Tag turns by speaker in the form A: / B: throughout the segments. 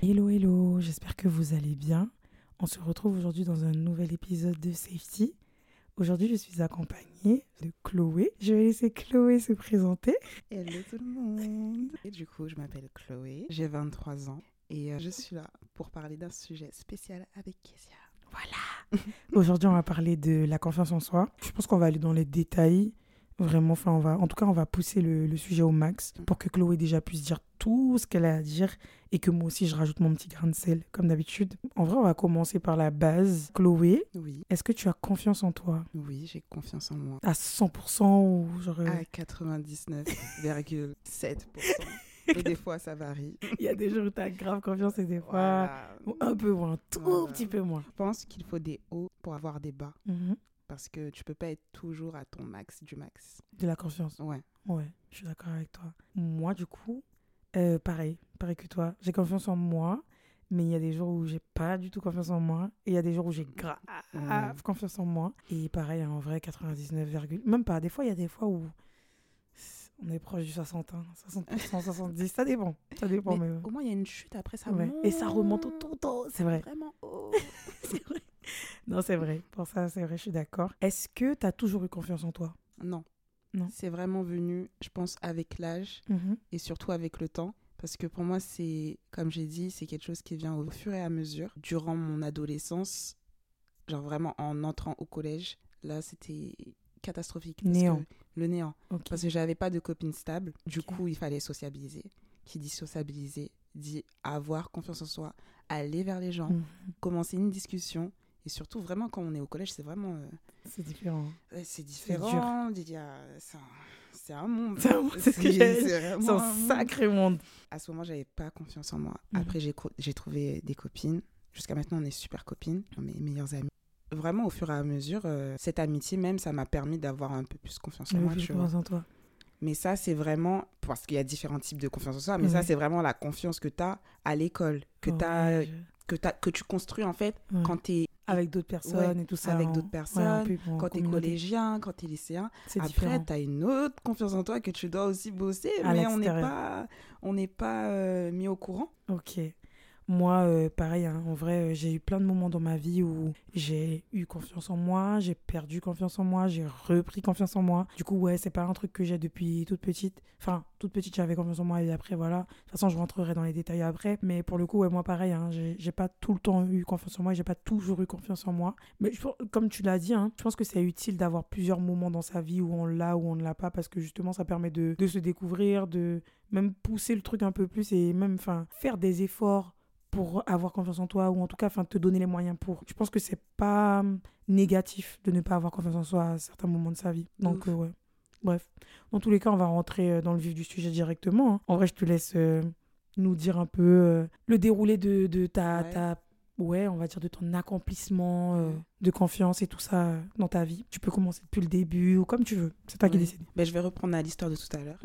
A: Hello, hello, j'espère que vous allez bien. On se retrouve aujourd'hui dans un nouvel épisode de Safety. Aujourd'hui, je suis accompagnée de Chloé. Je vais laisser Chloé se présenter.
B: Hello tout le monde Et du coup, je m'appelle Chloé, j'ai 23 ans et euh, je suis là pour parler d'un sujet spécial avec Kezia.
A: Voilà. Aujourd'hui, on va parler de la confiance en soi. Je pense qu'on va aller dans les détails. Vraiment, enfin, on va, en tout cas, on va pousser le, le sujet au max pour que Chloé déjà puisse dire tout ce qu'elle a à dire et que moi aussi je rajoute mon petit grain de sel, comme d'habitude. En vrai, on va commencer par la base. Chloé,
B: Oui,
A: est-ce que tu as confiance en toi?
B: Oui, j'ai confiance en moi.
A: À 100% ou genre. euh,
B: À 99,7%. Et des fois, ça varie.
A: Il y a des jours où tu as grave confiance et des fois.
B: Voilà.
A: Un peu moins, tout
B: Voilà.
A: petit peu moins.
B: Je pense qu'il faut des hauts pour avoir des bas.
A: Mhm.
B: Parce que tu peux pas être toujours à ton max du max.
A: De la confiance.
B: Ouais.
A: Ouais, je suis d'accord avec toi. Moi, du coup, euh, pareil, pareil que toi. J'ai confiance en moi, mais il y a des jours où j'ai pas du tout confiance en moi. Et il y a des jours où j'ai grave
B: Ouais.
A: confiance en moi. Et pareil, en vrai, 99, virgule- même pas. Des fois, il y a des fois où on est proche du 60, hein, 60%, 70, ça dépend. Ça dépend,
B: Mais
A: mais, ouais.
B: au moins, il y a une chute après ça.
A: Ouais. Et ça remonte au
B: monte
A: tout, tout, c'est vrai.
B: Vraiment haut.
A: C'est vrai. Non, c'est vrai. Pour ça, c'est vrai, je suis d'accord. Est-ce que tu as toujours eu confiance en toi?
B: Non.
A: Non.
B: C'est vraiment venu, je pense, avec l'âge. et surtout avec le temps. Parce que pour moi, c'est, comme j'ai dit, c'est quelque chose qui vient au fur et à mesure. Durant mon adolescence, genre vraiment en entrant au collège, là, c'était catastrophique. parce
A: Néant.
B: que- le néant. Parce que j'avais pas de copine stable. Du coup, il fallait sociabiliser. Qui dit sociabiliser, dit avoir confiance en soi, aller vers les gens,
A: Mhm.
B: commencer une discussion. Et surtout, vraiment, quand on est au collège, c'est vraiment... euh,
A: C'est différent.
B: ouais, c'est différent. A- C'est un, monde.
A: C'est un- ce un sacré monde.
B: À ce moment, j'avais pas confiance en moi.
A: Mhm.
B: Après, j'ai trouvé des copines. Jusqu'à maintenant, on est super copines, mes meilleures amies. Vraiment, au fur et à mesure, euh, cette amitié même, ça m'a permis d'avoir un peu plus confiance en moi.
A: plus confiance en toi.
B: Mais ça, c'est vraiment, parce qu'il y a différents types de confiance en soi, mais ça, c'est vraiment la confiance que tu as à l'école, que,
A: Ouais, je-
B: que, que tu construis en fait
A: ouais.
B: quand tu es,
A: Avec d'autres personnes et tout ça.
B: avec d'autres
A: ouais, en
B: personnes,
A: en
B: quand tu es collégien, quand tu es lycéen.
A: C'est
B: Après, tu as une autre confiance en toi que tu dois aussi bosser,
A: À
B: mais on n'est pas, on pas euh, mis au courant.
A: Ok. Moi, euh, pareil, hein, en vrai, euh, j'ai eu plein de moments dans ma vie où j'ai eu confiance en moi, j'ai perdu confiance en moi, j'ai repris confiance en moi. Du coup, ouais, c'est pas un truc que j'ai depuis toute petite. Enfin, toute petite, j'avais confiance en moi et après, voilà. De toute façon, je rentrerai dans les détails après. Mais pour le coup, ouais, moi, pareil, hein, j'ai pas tout le temps eu confiance en moi j'ai pas toujours eu confiance en moi. Mais comme tu l'as dit, hein, je pense que c'est utile d'avoir plusieurs moments dans sa vie où on l'a ou on ne l'a pas parce que justement, ça permet de, de se découvrir, de même pousser le truc un peu plus et même enfin faire des efforts pour avoir confiance en toi ou en tout cas enfin te donner les moyens pour. Je pense que c'est pas hum, négatif de ne pas avoir confiance en soi à certains moments de sa vie. Donc euh, ouais. Bref, dans tous les cas, on va rentrer euh, dans le vif du sujet directement. hein. En vrai, je te laisse euh, nous dire un peu euh, le déroulé de, de ta,
B: Ouais.
A: ta ouais, on va dire de ton accomplissement euh, de confiance et tout ça euh, dans ta vie. Tu peux commencer depuis le début ou comme tu veux. C'est toi qui décides.
B: Ben, je vais reprendre à l'histoire de tout à l'heure.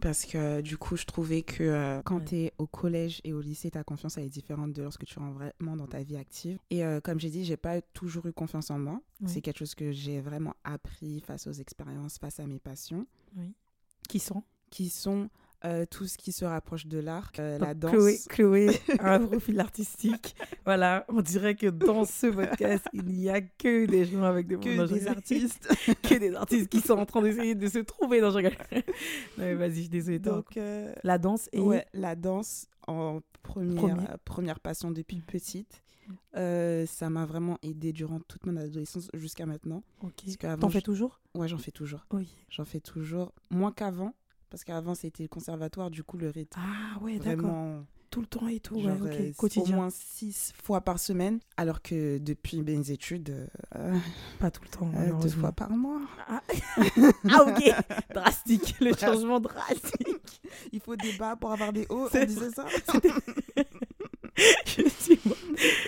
B: Parce que du coup, je trouvais que euh, quand
A: Ouais.
B: tu es au collège et au lycée, ta confiance elle est différente de lorsque tu rentres vraiment dans ta vie active. Et euh, comme j'ai dit, j'ai pas toujours eu confiance en moi.
A: Ouais.
B: C'est quelque chose que j'ai vraiment appris face aux expériences, face à mes passions,
A: Qui sont?
B: Qui sont euh, tout ce qui se rapproche de l'art, euh, la danse.
A: Chloé, Chloé a un profil artistique. Voilà, on dirait que dans ce podcast, il n'y a que des gens avec des
B: Que
A: non,
B: des artistes.
A: que des artistes qui sont en train d'essayer de se trouver dans. Non, mais vas-y, je suis désolée.
B: Donc, euh,
A: la danse et
B: ouais, la danse en première,
A: Premier.
B: première passion depuis petite. Euh, ça m'a vraiment aidé durant toute mon adolescence jusqu'à maintenant.
A: Ok.
B: Parce qu'avant,
A: T'en fais toujours?
B: Ouais, j'en fais toujours.
A: Oui.
B: J'en fais toujours. Moins qu'avant. Parce qu'avant, c'était le conservatoire. Du coup, le rythme,
A: Ah ouais, d'accord. Tout le temps et tout. Ouais,
B: euh,
A: Quotidien.
B: au moins six fois par semaine. Alors que depuis mes études, euh, euh,
A: Pas tout le temps.
B: deux
A: malheureusement.
B: fois par mois.
A: Ah. Ah, ok. Drastique. Le changement drastique.
B: Il faut des bas pour avoir des hauts. On disait ça
A: Effectivement.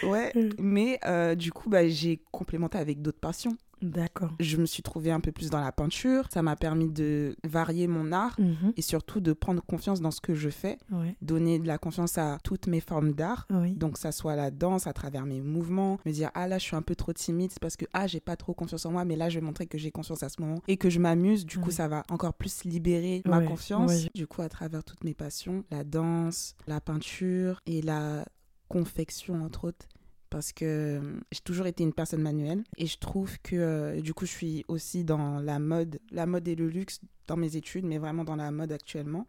B: Ouais.
A: Mm.
B: Mais euh, du coup, bah, j'ai complémenté avec d'autres passions.
A: D'accord.
B: Je me suis trouvée un peu plus dans la peinture. Ça m'a permis de varier mon art
A: Mhm.
B: et surtout de prendre confiance dans ce que je fais,
A: Ouais.
B: donner de la confiance à toutes mes formes d'art.
A: Oui.
B: Donc, ça soit la danse à travers mes mouvements, me dire ah là je suis un peu trop timide, c'est parce que ah j'ai pas trop confiance en moi, mais là je vais montrer que j'ai confiance à ce moment et que je m'amuse. Du coup, ça va encore plus libérer ma confiance. Du coup, à travers toutes mes passions, la danse, la peinture et la confection, entre autres parce que euh, j'ai toujours été une personne manuelle et je trouve que euh, du coup je suis aussi dans la mode, la mode et le luxe dans mes études, mais vraiment dans la mode actuellement.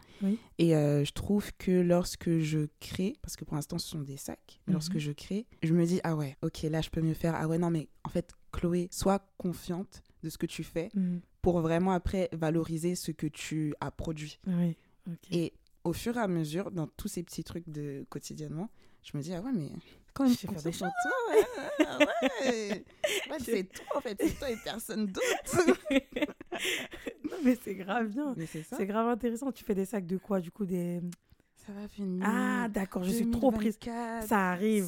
B: Et euh, je trouve que lorsque je crée, parce que pour l'instant ce sont des sacs, mhm. lorsque je crée, je me dis ah ouais, ok là je peux mieux faire, ah ouais non mais en fait Chloé, sois confiante de ce que tu fais mhm. pour vraiment après valoriser ce que tu as produit. Et au fur et à mesure, dans tous ces petits trucs de quotidiennement, je me dis ah ouais mais quand même, je faire des choses. Ouais, ouais. c'est toi, en fait. C'est toi et personne d'autre.
A: non, mais c'est grave bien. C'est grave intéressant. Tu fais des sacs de quoi, du coup des...
B: Ça va finir.
A: Ah, d'accord, je suis trop prise. Ça arrive.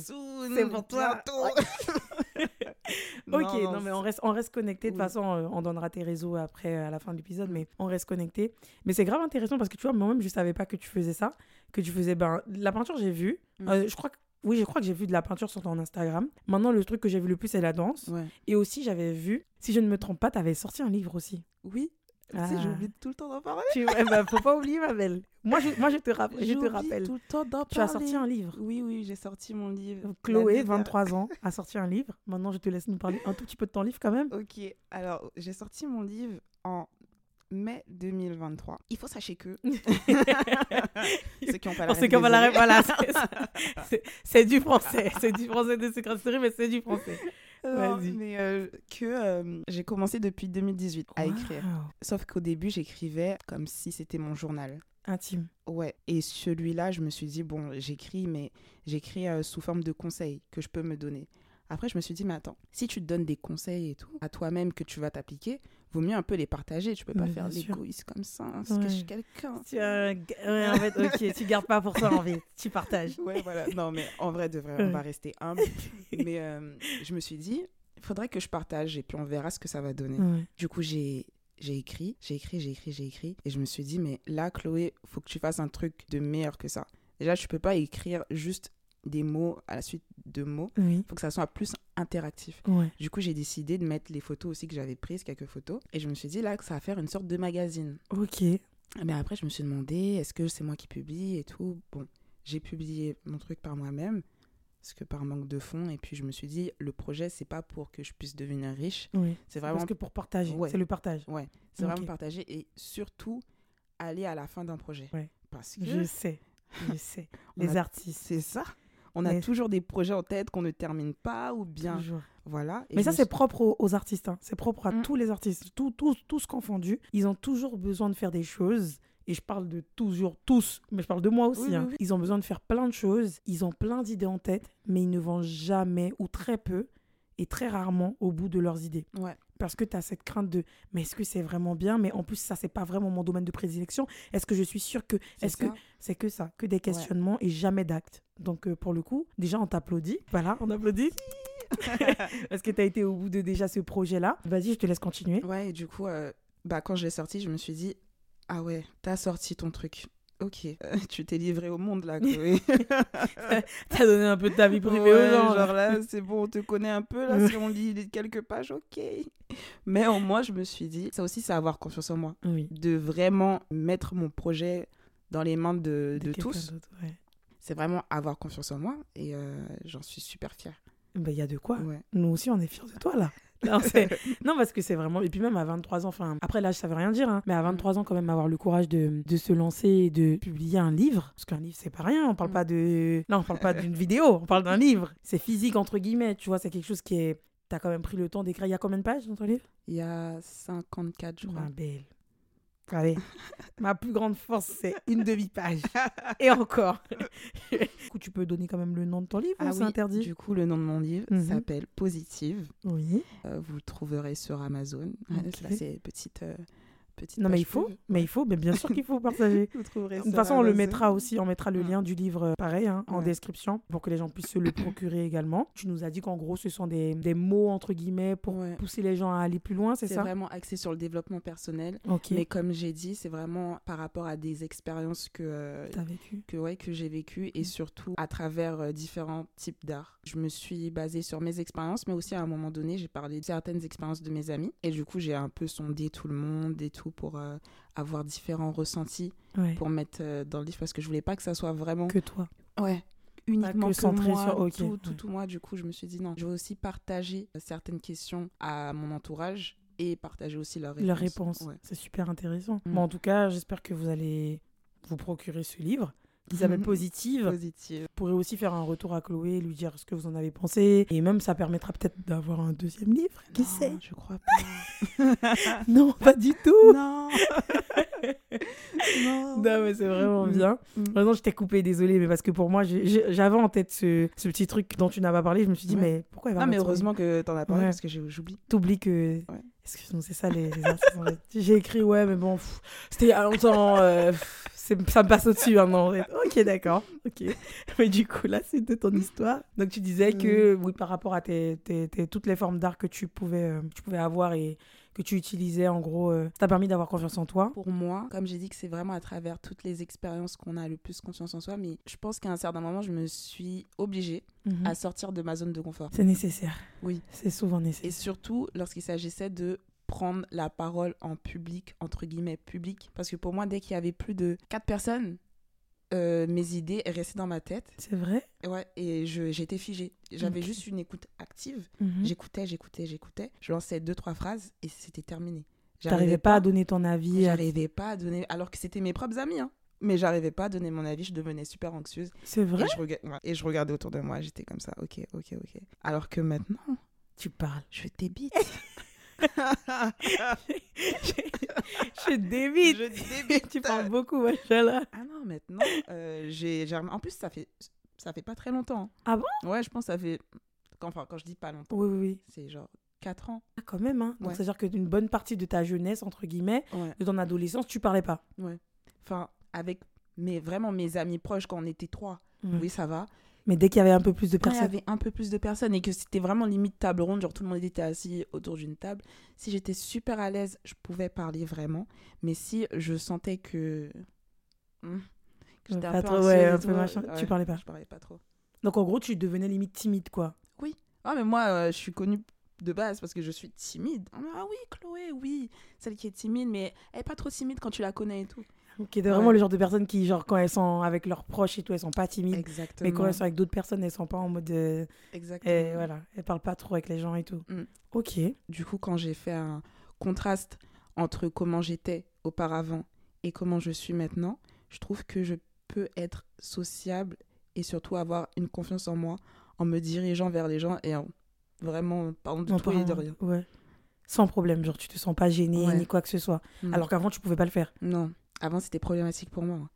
A: C'est pour toi. ok, non, mais on reste, on reste connecté. De toute façon, euh, on donnera tes réseaux après, à la fin de l'épisode, mais on reste connecté. Mais c'est grave intéressant parce que tu vois, moi-même, je savais pas que tu faisais ça. Que tu faisais. Ben, la peinture, j'ai vu. Mm. Euh, je crois que oui, je crois que j'ai vu de la peinture sur ton Instagram. Maintenant, le truc que j'ai vu le plus, c'est la danse. Et aussi, j'avais vu, si je ne me trompe pas, tu avais sorti un livre aussi.
B: Oui. Ah. Tu sais, j'oublie tout le temps d'en parler.
A: Tu... Eh ben, faut pas oublier, ma belle. Moi, je, moi, je te, rappelle. je te rappelle.
B: tout le temps d'en
A: Tu as sorti un livre.
B: Oui, oui, j'ai sorti mon livre.
A: Chloé, 23 ans, a sorti un livre. Maintenant, je te laisse nous parler un tout petit peu de ton livre quand même.
B: Ok. Alors, j'ai sorti mon livre en mai 2023. Il faut sachez que
A: ceux qui n'ont pas la réponse. Voilà, c'est du français. C'est du français de Secret mais c'est du français.
B: mais euh, que euh, j'ai commencé depuis 2018 à écrire. Sauf qu'au début, j'écrivais comme si c'était mon journal.
A: Intime.
B: Ouais. Et celui-là, je me suis dit, bon, j'écris, mais j'écris euh, sous forme de conseils que je peux me donner. Après, je me suis dit, mais attends, si tu te donnes des conseils et tout à toi-même que tu vas t'appliquer, vaut mieux un peu les partager. Tu peux pas faire l'égoïste comme ça, hein, suis quelqu'un.
A: Tu ouais, en fait, ok, tu gardes pas pour toi l'envie, tu partages.
B: Ouais, voilà. Non, mais en vrai, de vrai, on va rester humble. mais euh, je me suis dit, il faudrait que je partage et puis on verra ce que ça va donner. Du coup, j'ai j'ai écrit, j'ai écrit, j'ai écrit, j'ai écrit. Et je me suis dit, mais là, Chloé, faut que tu fasses un truc de meilleur que ça. Déjà, je peux pas écrire juste des mots à la suite de mots. Il faut que ça soit plus interactif. Du coup, j'ai décidé de mettre les photos aussi que j'avais prises, quelques photos. Et je me suis dit là que ça va faire une sorte de magazine.
A: Ok.
B: Mais après, je me suis demandé, est-ce que c'est moi qui publie et tout? Bon, j'ai publié mon truc par moi-même, parce que par manque de fonds. Et puis, je me suis dit, le projet, c'est pas pour que je puisse devenir riche.
A: Oui. C'est vraiment. Parce que pour partager. C'est le partage.
B: Ouais. C'est vraiment partager et surtout aller à la fin d'un projet.
A: Ouais. Parce que. Je sais. Je sais. les artistes.
B: C'est ça. On a toujours des projets en tête qu'on ne termine pas ou bien. Voilà.
A: Mais ça, c'est propre aux, artistes. Hein. C'est propre à mm. tous les artistes. Tout, tout, tous confondus. Ils ont toujours besoin de faire des choses. Et je parle de toujours tous, mais je parle de moi aussi. Hein. Ils ont besoin de faire plein de choses. Ils ont plein d'idées en tête, mais ils ne vont jamais ou très peu et très rarement au bout de leurs idées.
B: Ouais
A: parce que tu as cette crainte de mais est-ce que c'est vraiment bien? Mais en plus ça c'est pas vraiment mon domaine de prédilection. Est-ce que je suis sûre que est-ce que c'est que ça que des questionnements et jamais d'actes? Donc euh, pour le coup déjà on t'applaudit. Voilà on applaudit. Parce que tu as été au bout de déjà ce projet là vas-y je te laisse continuer.
B: Ouais et du coup euh, bah quand je l'ai sorti je me suis dit ah ouais t'as sorti ton truc Ok, tu t'es livré au monde là, Chloé.
A: T'as donné un peu de ta vie privée aux gens.
B: Genre là, c'est bon, on te connaît un peu. Là, si on lit quelques pages, ok. Mais en moi, je me suis dit, ça aussi, c'est avoir confiance en moi.
A: Oui.
B: De vraiment mettre mon projet dans les mains de, de, tous. C'est vraiment avoir confiance en moi et euh, j'en suis super fière.
A: Il bah, y a de quoi. Nous aussi, on est fiers de toi là. non, parce que c'est vraiment. Et puis même à 23 ans, enfin, après l'âge, ça veut rien dire, hein, mais à 23 mm. ans, quand même, avoir le courage de, de se lancer et de publier un livre. Parce qu'un livre, c'est pas rien. On parle mm. pas de. Non, on parle pas d'une vidéo, on parle d'un livre. C'est physique, entre guillemets, tu vois, c'est quelque chose qui est. T'as quand même pris le temps d'écrire. Il y a combien de pages dans ton livre?
B: Il y a 54, je crois.
A: Ah, belle. Allez, ma plus grande force, c'est une demi-page. Et encore. du coup, tu peux donner quand même le nom de ton livre ah c'est interdit
B: Du coup, le nom de mon livre mhm. s'appelle Positive.
A: Oui.
B: Euh, vous le trouverez sur Amazon. c'est petite. Euh,
A: non, mais il faut, mais il faut, mais bien sûr qu'il faut partager. de toute façon, on le mettra aussi, on mettra le lien du livre euh, pareil hein, en description pour que les gens puissent se le procurer également. Tu nous as dit qu'en gros, ce sont des, des, mots entre guillemets pour pousser les gens à aller plus loin, c'est ça?
B: C'est vraiment axé sur le développement personnel. Mais comme j'ai dit, c'est vraiment par rapport à des expériences que, euh, que, ouais, que j'ai vécues et surtout à travers euh, différents types d'art. Je me suis basée sur mes expériences, mais aussi à un moment donné, j'ai parlé de certaines expériences de mes amis. Et du coup, j'ai un peu sondé tout le monde et tout pour euh, avoir différents ressentis pour mettre euh, dans le livre parce que je voulais pas que ça soit vraiment
A: que toi.
B: Ouais. uniquement que, moi, sur... tout, tout, tout, moi. Du coup, je me suis dit non, je veux aussi partager certaines questions à mon entourage et partager aussi leurs réponses.
A: Leurs réponses, c'est super intéressant. Mm. Bon, en tout cas, j'espère que vous allez vous procurer ce livre qui s'appelle Positive.
B: Positive. Vous
A: pourrez aussi faire un retour à Chloé, lui dire ce que vous en avez pensé. Et même, ça permettra peut-être d'avoir un deuxième livre. Qui sait
B: Je crois pas.
A: non, pas du tout.
B: Non.
A: non. Non, mais c'est vraiment mm. bien. Maintenant, mm. je t'ai coupé, désolé, mais parce que pour moi, j'avais en tête ce, ce, petit truc dont tu n'as pas parlé. Je me suis dit, mais pourquoi il va
B: Non, mais heureusement que tu en as parlé parce que j'oublie.
A: T'oublies que. Excuse-moi, c'est ça les, J'ai écrit, ouais, mais bon, c'était il y a longtemps. Euh, ça me passe au-dessus maintenant. Ok, d'accord. Ok. Mais du coup, là, de ton histoire. Donc, tu disais que, mm. oui, par rapport à tes, tes, toutes les formes d'art que tu pouvais, euh, tu pouvais avoir et que tu utilisais, en gros, euh, ça t'a permis d'avoir confiance en toi
B: Pour moi, comme j'ai dit que c'est vraiment à travers toutes les expériences qu'on a le plus confiance en soi, mais je pense qu'à un certain moment, je me suis obligée mhm. à sortir de ma zone de confort.
A: C'est nécessaire.
B: Oui.
A: C'est souvent nécessaire.
B: Et surtout lorsqu'il s'agissait de prendre la parole en public, entre guillemets public. Parce que pour moi, dès qu'il y avait plus de quatre personnes, euh, mes idées restaient dans ma tête.
A: C'est vrai?
B: Ouais, et j'étais figée. J'avais juste une écoute active. Mhm. J'écoutais, j'écoutais, j'écoutais. Je lançais deux, trois phrases et c'était terminé.
A: J'arrivais pas, pas à donner ton avis.
B: J'arrivais pas à donner, alors que c'était mes propres amis. Hein. Mais j'arrivais pas à donner mon avis, je devenais super anxieuse.
A: C'est vrai?
B: Et je, et je regardais autour de moi, j'étais comme ça, ok, ok, ok. Alors que maintenant,
A: tu parles.
B: Je t'ébite.
A: je débite. Je débite. tu parles beaucoup, machallah.
B: Ah non, maintenant, euh, j'ai, en plus, ça fait, ça fait pas très longtemps.
A: Ah bon?
B: Ouais, je pense que ça fait. Enfin, quand je dis pas longtemps.
A: Oui, oui,
B: C'est genre 4 ans.
A: Ah, quand même, hein. Donc, c'est-à-dire que d'une bonne partie de ta jeunesse, entre guillemets, de ton adolescence, tu parlais pas.
B: Ouais. Enfin, avec mes, vraiment mes amis proches, quand on était trois, oui, ça va.
A: Mais dès qu'il y avait un peu plus de personnes.
B: Quand il y avait un peu plus de personnes et que c'était vraiment limite table ronde, genre tout le monde était assis autour d'une table, si j'étais super à l'aise, je pouvais parler vraiment. Mais si je sentais que.
A: Que j'étais un, peu ouais, un peu machin, tu parlais pas.
B: Je parlais pas trop.
A: Donc en gros, tu devenais limite timide, quoi.
B: Oui. Ah, mais moi, euh, je suis connue de base parce que je suis timide. Ah oui, Chloé, oui. Celle qui est timide, mais elle est pas trop timide quand tu la connais et tout.
A: Qui est vraiment le genre de personnes qui, genre, quand elles sont avec leurs proches et tout, elles sont pas timides.
B: Exactement.
A: Mais quand elles sont avec d'autres personnes, elles sont pas en mode. De...
B: Exactement.
A: Et voilà, elles parlent pas trop avec les gens et tout. Mm. Ok.
B: Du coup, quand j'ai fait un contraste entre comment j'étais auparavant et comment je suis maintenant, je trouve que je peux être sociable et surtout avoir une confiance en moi en me dirigeant vers les gens et en vraiment parlant de tout et de rien.
A: Ouais. Sans problème, genre tu te sens pas gêné ni quoi que ce soit. Alors qu'avant tu pouvais pas le faire.
B: Non. Avant, c'était problématique pour moi.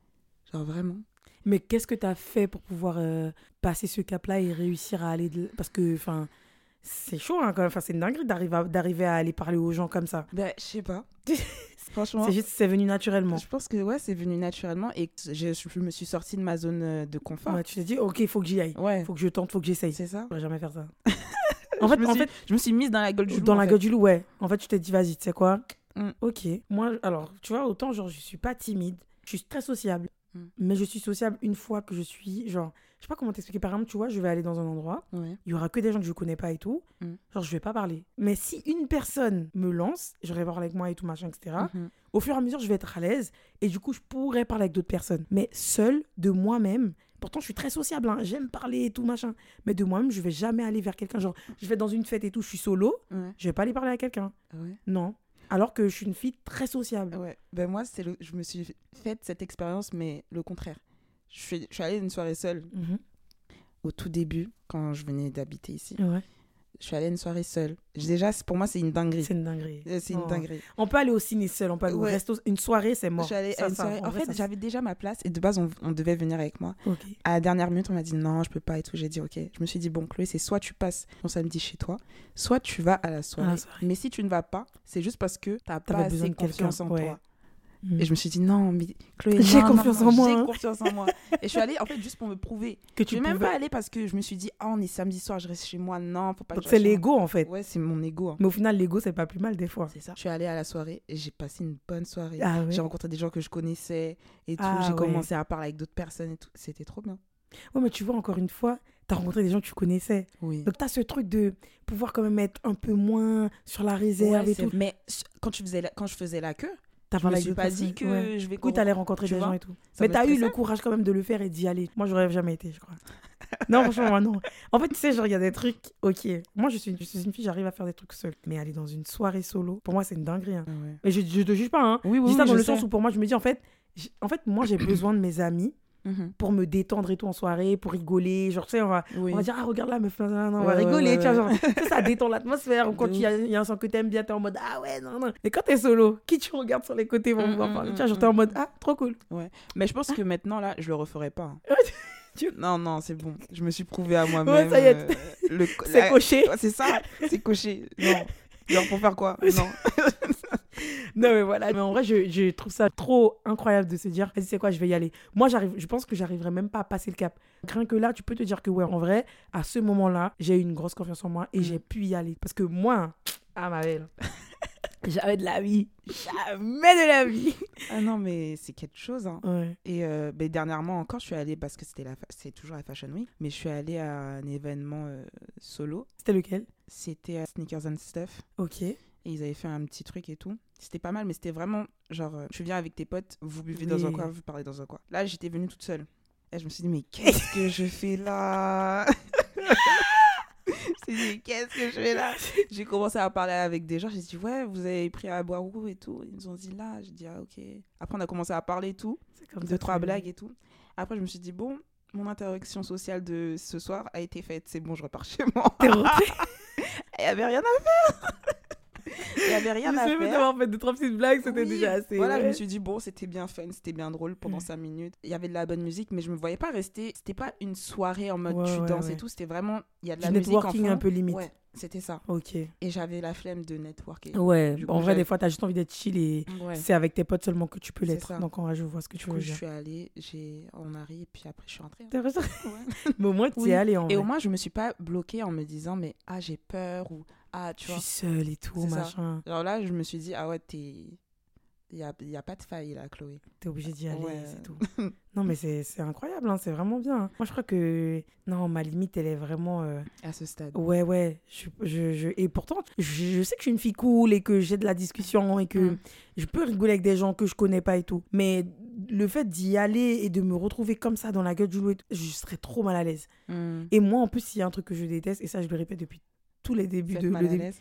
B: Genre vraiment.
A: Mais qu'est-ce que tu as fait pour pouvoir euh, passer ce cap-là et réussir à aller. De... Parce que, enfin, c'est chaud, hein, quand même. Enfin, c'est une dinguerie d'arriver à, aller parler aux gens comme ça.
B: Ben, je sais pas. Franchement.
A: C'est juste, c'est venu naturellement.
B: Je pense que, ouais, c'est venu naturellement et je, je, me suis sortie de ma zone euh, de confort.
A: Ouais, tu t'es dit, ok, il faut que j'y aille.
B: Ouais.
A: faut que je tente, faut que j'essaye.
B: C'est ça.
A: Je jamais faire ça.
B: en, fait, en fait, je me suis mise dans la gueule du loup.
A: Dans la gueule du loup, ouais. En fait, tu t'es dit, vas-y, tu sais quoi? Mm. Ok. Moi, alors, tu vois, autant, genre, je suis pas timide, je suis très sociable. Mm. Mais je suis sociable une fois que je suis, genre, je sais pas comment t'expliquer. Par exemple, tu vois, je vais aller dans un endroit, il y aura que des gens que je connais pas et tout. Mm. Genre, je vais pas parler. Mais si une personne me lance, j'aurais parler avec moi et tout, machin, etc., mm-hmm. au fur et à mesure, je vais être à l'aise et du coup, je pourrais parler avec d'autres personnes. Mais seul, de moi-même, Pourtant, je suis très sociable, hein. j'aime parler et tout, machin. Mais de moi-même, je vais jamais aller vers quelqu'un. Genre, je vais dans une fête et tout, je suis solo, je vais pas aller parler à quelqu'un.
B: Ah
A: non. Alors que je suis une fille très sociable.
B: Ouais. Ben moi, c'est le... je me suis faite cette expérience, mais le contraire. Je suis, je suis allée une soirée seule. Mhm. Au tout début, quand je venais d'habiter ici. Ouais je suis allée à une soirée seule. Déjà, pour moi, c'est une dinguerie.
A: C'est une dinguerie.
B: Euh, c'est une oh. dinguerie.
A: On peut aller au ciné seul, on peut aller au resto. Une soirée, c'est mort.
B: en, fait, j'avais déjà ma place et de base, on, devait venir avec moi. À la dernière minute, on m'a dit non, je peux pas et tout. J'ai dit ok. Je me suis dit bon, Chloé, c'est soit tu passes ton samedi chez toi, soit tu vas à la soirée. Mais si tu ne vas pas, c'est juste parce que tu n'as pas assez confiance en toi. Et je me suis dit, non, mais Chloé,
A: j'ai confiance en moi. J'ai
B: confiance en moi. et je suis allée, en fait, juste pour me prouver. Que tu ne même pas aller parce que je me suis dit, oh, on est samedi soir, je reste chez moi. Non, faut pas
A: Donc c'est l'ego, en fait.
B: Ouais, c'est mon ego. Hein.
A: Mais au final, l'ego, c'est pas plus mal des fois.
B: C'est ça. Je suis allée à la soirée et j'ai passé une bonne soirée. Ah j'ai rencontré des gens que je connaissais et tout. Ah j'ai commencé à parler avec d'autres personnes et tout. C'était trop bien.
A: Ouais, mais tu vois, encore une fois, tu as rencontré des gens que tu connaissais.
B: Oui.
A: Donc, tu as ce truc de pouvoir quand même être un peu moins sur la réserve et tout.
B: Mais quand, tu faisais quand je faisais la queue, T'as je me suis pas dit que je vais.
A: Oui, t'allais rencontrer des gens et tout. mais t'as eu le courage quand même de le faire et d'y aller. Moi, j'aurais jamais été, je crois. non, franchement, moi, non. En fait, tu sais, genre, il y a des trucs, ok. Moi, je suis, je suis une fille, j'arrive à faire des trucs seule. Mais aller dans une soirée solo, pour moi, c'est une dinguerie. Hein. Mais je, je te juge pas, hein. Oui, oui, je dis ça dans le sens où, pour moi, je me dis, en fait, en fait moi, j'ai besoin de mes amis Mhm. pour me détendre et tout en soirée, pour rigoler. Genre, tu sais, on va, on va dire, ah, regarde là, meuf, non, on va rigoler. tu vois, genre, ça détend l'atmosphère. Quand il y, a un son que t'aimes bien, t'es en mode, ah ouais, non, non. Et quand t'es solo, qui tu regardes sur les côtés vont pouvoir mm, parler? Mm, tu vois, genre, t'es en mm, mode, ah, trop cool.
B: Ouais. Mais je pense que maintenant, là, je le referai pas. Hein. Non, non, c'est bon. Je me suis prouvé à moi-même. Ouais, ça y est.
A: Euh, c'est coché.
B: C'est ça, c'est coché. Non. Genre, pour faire quoi? Non.
A: non, mais voilà. Mais en vrai, je, je, trouve ça trop incroyable de se dire, c'est quoi, je vais y aller. Moi, j'arrive, je pense que j'arriverai même pas à passer le cap. Rien que là, tu peux te dire que, ouais, en vrai, à ce moment-là, j'ai eu une grosse confiance en moi et j'ai pu y aller. Parce que moi, ah, ma belle. Jamais de la vie. Jamais de la vie.
B: Ah non, mais c'est quelque chose. Hein. Et euh, ben, dernièrement encore, je suis allée, parce que c'était la c'est toujours la Fashion Week, mais je suis allée à un événement euh, solo.
A: C'était lequel?
B: C'était à Sneakers and Stuff.
A: Ok.
B: Et ils avaient fait un petit truc et tout. C'était pas mal, mais c'était vraiment genre, euh, tu viens avec tes potes, vous buvez dans un coin, vous parlez dans un coin. Là, j'étais venue toute seule. Et je me suis dit, mais qu'est-ce que je fais là? Qu'est-ce que je fais là? J'ai commencé à parler avec des gens. J'ai dit, ouais, vous avez pris à boire où et tout. Ils nous ont dit là. J'ai dit, ah, ok. Après, on a commencé à parler et tout. Comme deux, trois blagues et tout. Après, je me suis dit, bon, mon interaction sociale de ce soir a été faite. C'est bon, je repars chez moi. Il n'y avait rien à faire. Il n'y avait rien à faire.
A: d'avoir fait deux, trois petites blagues, c'était déjà assez.
B: Voilà, je me suis dit, bon, c'était bien fun, c'était bien drôle pendant 5 minutes. Il y avait de la bonne musique, mais je me voyais pas rester. C'était pas une soirée en mode tu danses et tout, c'était vraiment. Il y a de la musique.
A: networking un peu limite.
B: Ouais, c'était ça.
A: Ok.
B: Et j'avais la flemme de networker.
A: Ouais, en vrai, des fois, tu as juste envie d'être chill et c'est avec tes potes seulement que tu peux l'être. Donc, en vrai, je vois ce que tu veux dire.
B: Je suis allée, j'ai... on arrive, et puis après, je suis rentrée.
A: T'es ouais. Mais au moins, tu es allée en
B: Et au moins, je me suis pas bloquée en me disant, mais ah, j'ai peur ou ah,
A: tu vois. Je suis seule et tout, machin.
B: Alors là, je me suis dit, ah ouais, t'es. Il n'y a, y a, pas de faille là, Chloé.
A: T'es obligée d'y aller, c'est tout. non, mais c'est incroyable, hein, c'est vraiment bien. Moi, je crois que. Non, ma limite, elle est vraiment. Euh,
B: à ce stade.
A: Ouais, ouais. Je, je, je... Et pourtant, je, sais que je suis une fille cool et que j'ai de la discussion et que mm. je peux rigoler avec des gens que je connais pas et tout. Mais le fait d'y aller et de me retrouver comme ça dans la gueule du loup, je serais trop mal à l'aise. Mm. Et moi, en plus, il y a un truc que je déteste, et ça, je le répète depuis les débuts de.
B: Mal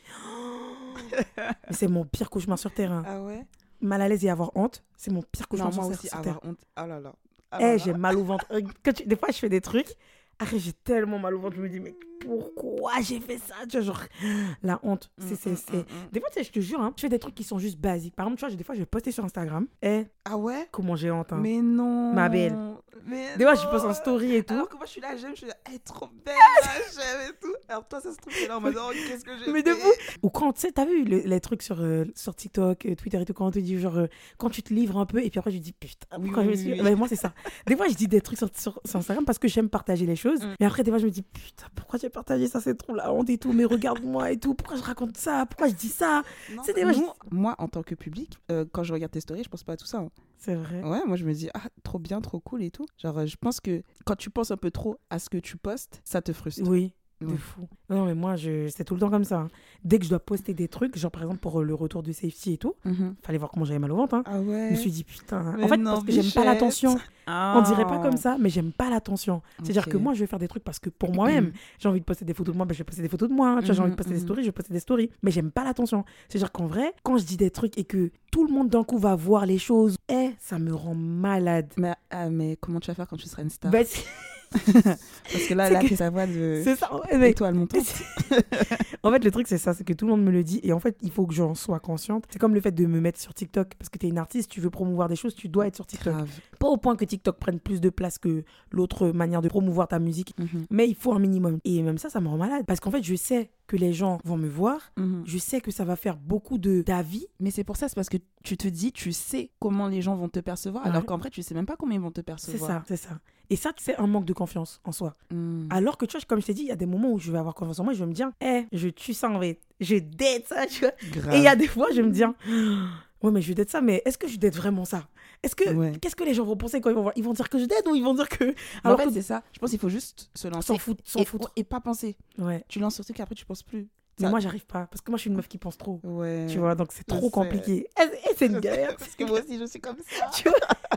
A: c'est mon pire cauchemar sur terrain.
B: Ah ouais?
A: Mal à l'aise et avoir honte, c'est mon pire cauchemar
B: non,
A: moi
B: aussi, avoir honte. Oh là là.
A: Ah eh, j'ai mal au ventre. Des fois, je fais des trucs. Après, j'ai tellement mal au ventre. Je me dis, mais pourquoi j'ai fait ça Tu vois, genre, la honte. C'est, mm, c'est, mm, c'est... Mm, des fois, tu sais, je te jure, hein, je fais des trucs qui sont juste basiques. Par exemple, tu vois, des fois, je vais poster sur Instagram. Et. Eh,
B: ah ouais?
A: Comment j'ai honte. Hein.
B: Mais non.
A: Ma belle.
B: Mais
A: des fois, je poste en story et tout.
B: Alors que moi, je suis là, j'aime, je suis là, elle est trop belle, j'aime et tout. Alors toi, ça se trouve, c'est là en mode, oh, qu'est-ce que j'ai
A: Mais
B: de
A: vous. Ou quand, tu sais, t'as vu les trucs sur, euh, sur TikTok, euh, Twitter et tout, quand on te dit, genre, euh, quand tu te livres un peu, et puis après, je dis, putain, pourquoi je me suis. Mais moi, c'est ça. Des fois, je dis des trucs sur, sur, Instagram parce que j'aime partager les choses. Mais après, des fois, je me dis, putain, pourquoi j'ai partagé ça, c'est trop la honte et tout, mais regarde-moi et tout, pourquoi je raconte ça, pourquoi je dis ça?
B: C'est des Moi, en tant que public, euh, quand je regarde tes stories, je pense pas à tout ça. Hein.
A: C'est vrai.
B: Ouais, moi je me dis, ah, trop bien, trop cool et tout. Genre, euh, je pense que quand tu penses un peu trop à ce que tu postes, ça te frustre.
A: Oui, de fou. Non, mais moi, je... c'est tout le temps comme ça. Hein. Dès que je dois poster des trucs, genre par exemple pour le retour de safety et tout, mm fallait voir comment j'avais mal au ventre. Hein.
B: Ah ouais.
A: Je me suis dit, putain. en fait, parce que j'aime pas l'attention. On dirait pas comme ah. ça, mais j'aime pas l'attention. C'est-à-dire que moi, je vais faire des trucs parce que pour moi-même, j'ai envie de poster des photos de moi, ben, je vais poster des photos de moi. Tu vois, j'ai envie de poster des stories, je vais poster des stories. Mais j'aime pas l'attention. C'est-à-dire qu'en vrai, quand je dis des trucs et que tout le monde d'un coup va voir les choses, eh, ça me rend malade.
B: Mais, ah, mais comment tu vas faire quand tu seras une star? Bah, Parce que là, là, c'est sa voix de.
A: C'est ça.
B: Mais... Étoile montante.
A: en fait, le truc, c'est ça, c'est que tout le monde me le dit. Et en fait, il faut que j'en sois consciente. C'est comme le fait de me mettre sur TikTok. Parce que tu es une artiste, tu veux promouvoir des choses, tu dois être sur TikTok. Pas au point que TikTok prenne plus de place que l'autre manière de promouvoir ta musique. Mhm. Mais il faut un minimum. Et même ça, ça me rend malade. Parce qu'en fait, je sais que les gens vont me voir. Mhm. Je sais que ça va faire beaucoup de d'avis.
B: Mais c'est pour ça, c'est parce que tu te dis, tu sais comment les gens vont te percevoir, alors qu'en vrai, tu sais même pas comment ils vont te percevoir.
A: C'est ça, c'est ça. Et ça, c'est un manque de confiance en soi. Hmm. Alors que tu vois, comme je t'ai dit, il y a des moments où je vais avoir confiance en moi et je vais me dire, hé, je tue ça en vrai. Je date ça, tu vois. Et il y a des fois, je me dis, ouais, mais je date ça, mais est-ce que je date vraiment ça? Est-ce que, qu'est-ce que les gens vont penser quand ils vont voir? Ils vont dire que je date ou ils vont dire que.
B: Alors en fait, c'est ça. Je pense qu'il faut juste se lancer.
A: S'en foutre, s'en foutre.
B: Et pas penser.
A: Ouais.
B: Tu lances sur truc et après, tu penses plus.
A: Mais moi, j'arrive pas. Parce que moi, je suis une meuf qui pense trop.
B: Ouais.
A: Tu vois, donc c'est trop compliqué. Et c'est une galère.
B: parce que moi aussi, je suis comme ça.
A: tu vois?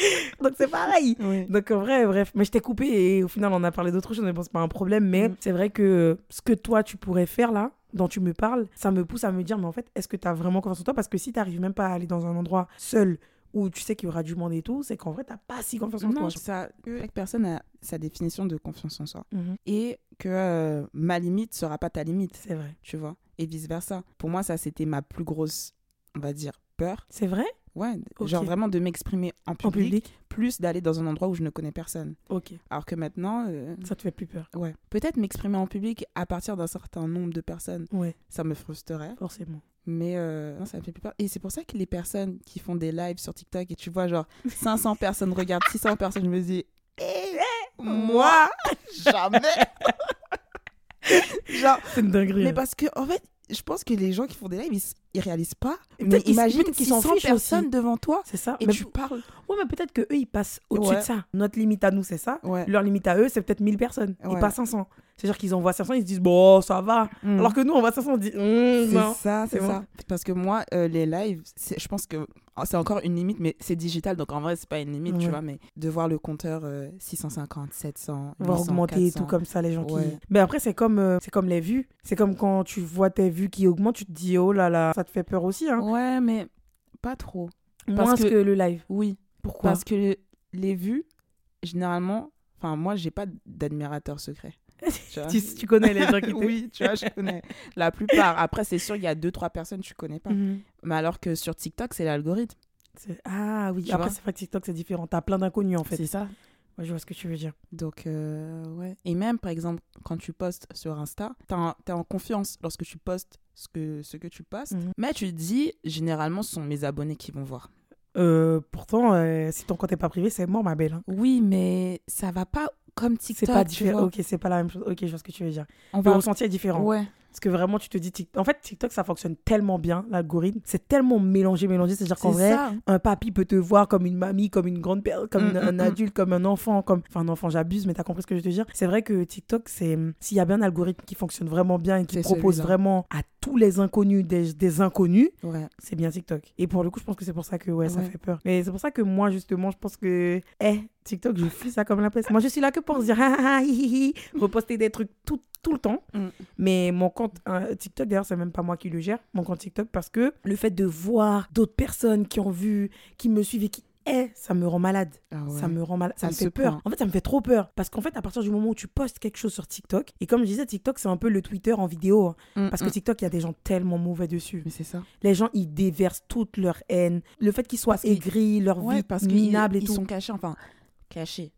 A: Donc c'est pareil. Donc en vrai, bref. Mais je t'ai coupé et au final, on a parlé d'autre chose, mais bon, c'est pas un problème. Mais mm. c'est vrai que ce que toi, tu pourrais faire là, dont tu me parles, ça me pousse à me dire, mais en fait, est-ce que tu as vraiment confiance en toi? Parce que si tu n'arrives même pas à aller dans un endroit seul où tu sais qu'il y aura du monde et tout, c'est qu'en vrai, tu n'as pas si confiance en toi.
B: Ça, chaque personne a sa définition de confiance en soi. Mhm. Et que euh, ma limite sera pas ta limite.
A: C'est vrai.
B: Tu vois? Et vice-versa. Pour moi, ça, c'était ma plus grosse, on va dire, peur.
A: C'est vrai?
B: Ouais, genre vraiment de m'exprimer en public, plus d'aller dans un endroit où je ne connais personne.
A: Ok.
B: Alors que maintenant. Euh,
A: ça te fait plus peur.
B: Ouais. Peut-être m'exprimer en public à partir d'un certain nombre de personnes.
A: Ouais.
B: Ça me frustrerait.
A: Forcément.
B: Mais euh, non, ça me fait plus peur. Et c'est pour ça que les personnes qui font des lives sur TikTok et tu vois, genre 500 personnes regardent, 600 personnes, je me dis, eh, moi, jamais.
A: genre, c'est une dinguerie.
B: Mais parce que, en fait, je pense que les gens qui font des lives, ils, ils réalisent pas. Mais imagine qu'ils sont personnes devant toi.
A: C'est ça.
B: Et tu parles.
A: Ouais, mais peut-être que eux ils passent au-dessus de ça. Notre limite à nous, c'est ça. Leur limite à eux, c'est peut-être 1000 personnes. Et pas 500. C'est-à-dire qu'ils envoient 500, ils se disent, bon, ça va. Mm. Alors que nous, on voit 500, on dit,
B: mm, c'est ça, c'est ça. Parce que moi, euh, les lives, je pense que oh, c'est encore une limite, mais c'est digital, donc en vrai, c'est pas une limite, tu vois. Mais de voir le compteur 650, 700,
A: va augmenter et tout comme ça, les gens qui. Mais après, c'est comme, euh, c'est comme les vues. C'est comme quand tu vois tes vues qui augmentent, tu te dis, oh là là, ça te fait peur aussi. Hein.
B: Ouais, mais pas trop.
A: Moins que... que le live.
B: Oui.
A: Pourquoi?
B: Parce que les vues, généralement, enfin, moi, j'ai pas d'admirateur secret.
A: Tu, tu, connais les gens qui
B: Oui, tu vois, je connais. La plupart. Après, c'est sûr, il y a deux, trois personnes que tu connais pas. Mhm. Mais alors que sur TikTok, c'est l'algorithme.
A: Ah oui, après, c'est vrai que TikTok, c'est différent. Tu as plein d'inconnus, en fait.
B: C'est ça.
A: Ouais, je vois ce que tu veux dire.
B: Donc, euh, ouais. Et même, par exemple, quand tu postes sur Insta, tu es, en confiance lorsque tu postes ce que, ce que tu postes. Mhm. Mais tu te dis, généralement, ce sont mes abonnés qui vont voir.
A: Euh, pourtant, euh, si ton compte n'est pas privé, c'est mort, ma belle. Hein.
B: Oui, mais ça va pas comme TikTok.
A: C'est pas différent. Ok, c'est pas la même chose. Ok, je vois ce que tu veux dire. On va... Le ressenti est différent.
B: Ouais.
A: Parce que vraiment, tu te dis, en fait, TikTok, ça fonctionne tellement bien, l'algorithme. C'est tellement mélangé, mélangé. C'est-à-dire qu'en vrai, un papy peut te voir comme une mamie, comme une grande père, comme mm, un mm, mm. adulte, comme un enfant, comme. Enfin, un enfant, j'abuse, mais t'as compris ce que je veux te dire. C'est vrai que TikTok, c'est. S'il y a bien un algorithme qui fonctionne vraiment bien et qui propose vraiment à tous les inconnus des, des inconnus, c'est bien TikTok. Et pour le coup, je pense que c'est pour ça que, ouais, ça fait peur. Mais c'est pour ça que moi, justement, je pense que. Eh, TikTok, je fais ça comme la presse. Moi, je suis là que pour dire, ah, ah, ah reposter des trucs tout, tout le temps. Mm. Mais mon compte euh, TikTok, d'ailleurs, c'est même pas moi qui le gère, mon compte TikTok, parce que le fait de voir d'autres personnes qui ont vu, qui me suivent et qui eh, ça me rend malade. Ah ça me rend malade. Ça me fait peur. En fait, ça me fait trop peur. Parce qu'en fait, à partir du moment où tu postes quelque chose sur TikTok, et comme je disais, TikTok, c'est un peu le Twitter en vidéo. Hein. Mm, parce que mm. TikTok, il y a des gens tellement mauvais dessus.
B: Mais c'est ça.
A: Les gens, ils déversent toute leur haine. Le fait qu'ils soient aigris, leur vie parce minable et
B: tout.
A: Ils
B: sont cachés, enfin, cachés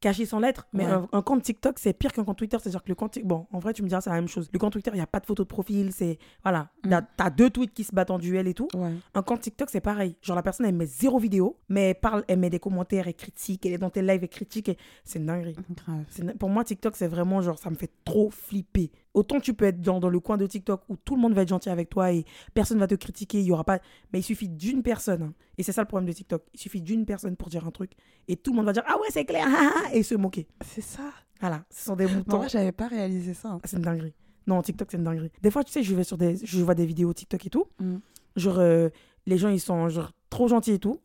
A: caché sans lettres. Mais un, compte TikTok, c'est pire qu'un compte Twitter. C'est-à-dire que le compte. Bon, en vrai, tu me diras, c'est la même chose. Le compte Twitter, il n'y a pas de photo de profil. C'est. Voilà. Mm. T'as deux tweets qui se battent en duel et tout. Un compte TikTok, c'est pareil. Genre, la personne, elle met zéro vidéo, mais elle parle, elle met des commentaires, et critique, elle est dans tes lives, et critique. Et... C'est une dinguerie.
B: Grave.
A: Pour moi, TikTok, c'est vraiment genre, ça me fait trop flipper. Autant tu peux être dans, dans le coin de TikTok où tout le monde va être gentil avec toi et personne va te critiquer, il y aura pas. Mais il suffit d'une personne. Hein. Et c'est ça le problème de TikTok. Il suffit d'une personne pour dire un truc et tout le monde va dire Ah ouais, c'est clair, et se moquer.
B: C'est ça.
A: Voilà, ce sont des moutons.
B: Moi, j'avais pas réalisé ça.
A: Ah, c'est une dinguerie. Non, TikTok, c'est une dinguerie. Des fois, tu sais, je vais sur des. Je vois des vidéos TikTok et tout. Mm. Genre, euh, les gens, ils sont genre trop gentils et tout.